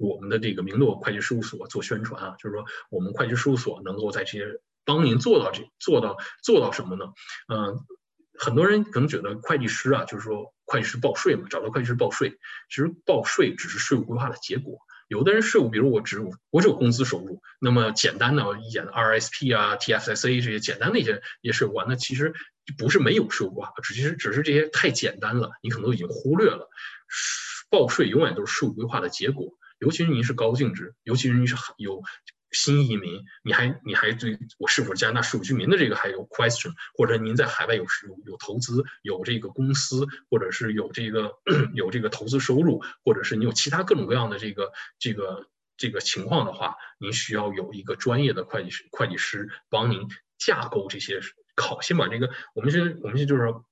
我们的这个明诺会计事务所做宣传啊，就是说我们会计事务所能够在这些帮您做到这做到做到什么呢？嗯，很多人可能觉得会计师啊，就是说会计师报税嘛，找到会计师报税，其实报税只是税务规划的结果。有的人税务，比如我只我只有工资收入，那么简单的一点的 RSP 啊、TFSA 这些简单的一些一些税务，那其实不是没有税务规划，只是只是这些太简单了，你可能都已经忽略了。报税永远都是税务规划的结果。尤其是您是高净值，尤其是您是有新移民，你还你还对我是否加拿大税务居民的这个还有 question，或者您在海外有有有投资，有这个公司，或者是有这个有这个投资收入，或者是你有其他各种各样的这个这个这个情况的话，您需要有一个专业的会计师会计师帮您架构这些考，先把这个我们先我们先就是说，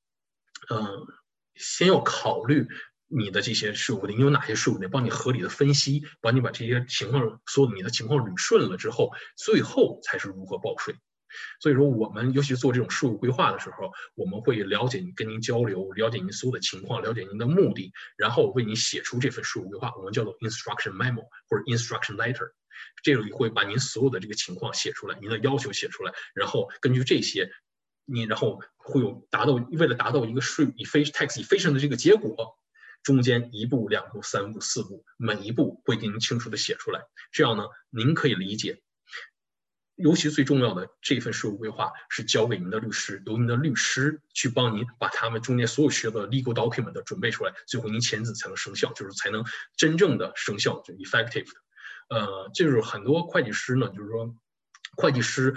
嗯，先要考虑。你的这些税务，你有哪些税务规定，帮你合理的分析，帮你把这些情况所有你的情况捋顺了之后，最后才是如何报税。所以说，我们尤其做这种税务规划的时候，我们会了解你，跟您交流，了解您所有的情况，了解您的目的，然后为您写出这份税务规划，我们叫做 instruction memo 或者 instruction letter。这里会把您所有的这个情况写出来，您的要求写出来，然后根据这些，你然后会有达到为了达到一个税 efficient tax efficient 的这个结果。中间一步、两步、三步、四步，每一步会给您清楚的写出来。这样呢，您可以理解。尤其最重要的这份税务规划是交给您的律师，由您的律师去帮您把他们中间所有需要的 legal document 准备出来，最后您签字才能生效，就是才能真正的生效，就 effective 的。呃，就是很多会计师呢，就是说，会计师。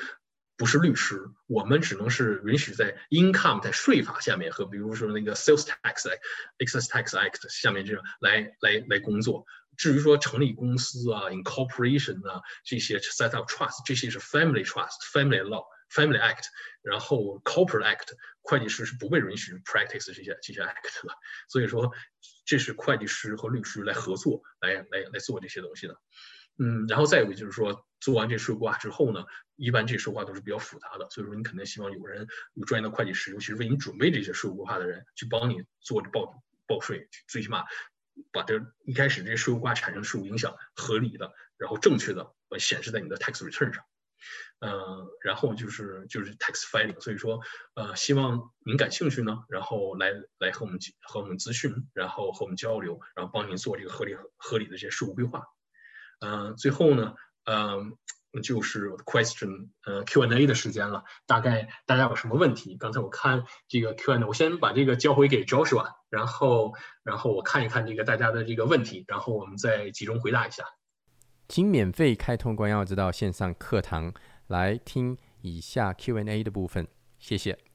不是律师，我们只能是允许在 income 在税法下面和比如说那个 sales tax excess tax act 下面这样来来来工作。至于说成立公司啊，incorporation 啊这些 set up trust 这些是 family trust family law family act，然后 corporate act 会计师是不被允许 practice 这些这些 act 的。所以说这是会计师和律师来合作来来来做这些东西的。嗯，然后再有就是说，做完这税规划之后呢，一般这税规划都是比较复杂的，所以说你肯定希望有人有专业的会计师，尤其是为你准备这些税务规划的人，去帮你做报报税，最起码把这一开始这些税务规划产生的税务影响合理的，然后正确的显示在你的 tax return 上。嗯，然后就是就是 tax filing，所以说呃，希望您感兴趣呢，然后来来和我们和我们咨询，然后和我们交流，然后帮您做这个合理合理的这些税务规划。嗯，最后呢，嗯，就是 question，呃，Q&A 的时间了。大概大家有什么问题？刚才我看这个 Q&A，我先把这个交回给 Joshua，然后，然后我看一看这个大家的这个问题，然后我们再集中回答一下。请免费开通关耀之道线上课堂来听以下 Q&A 的部分，谢谢。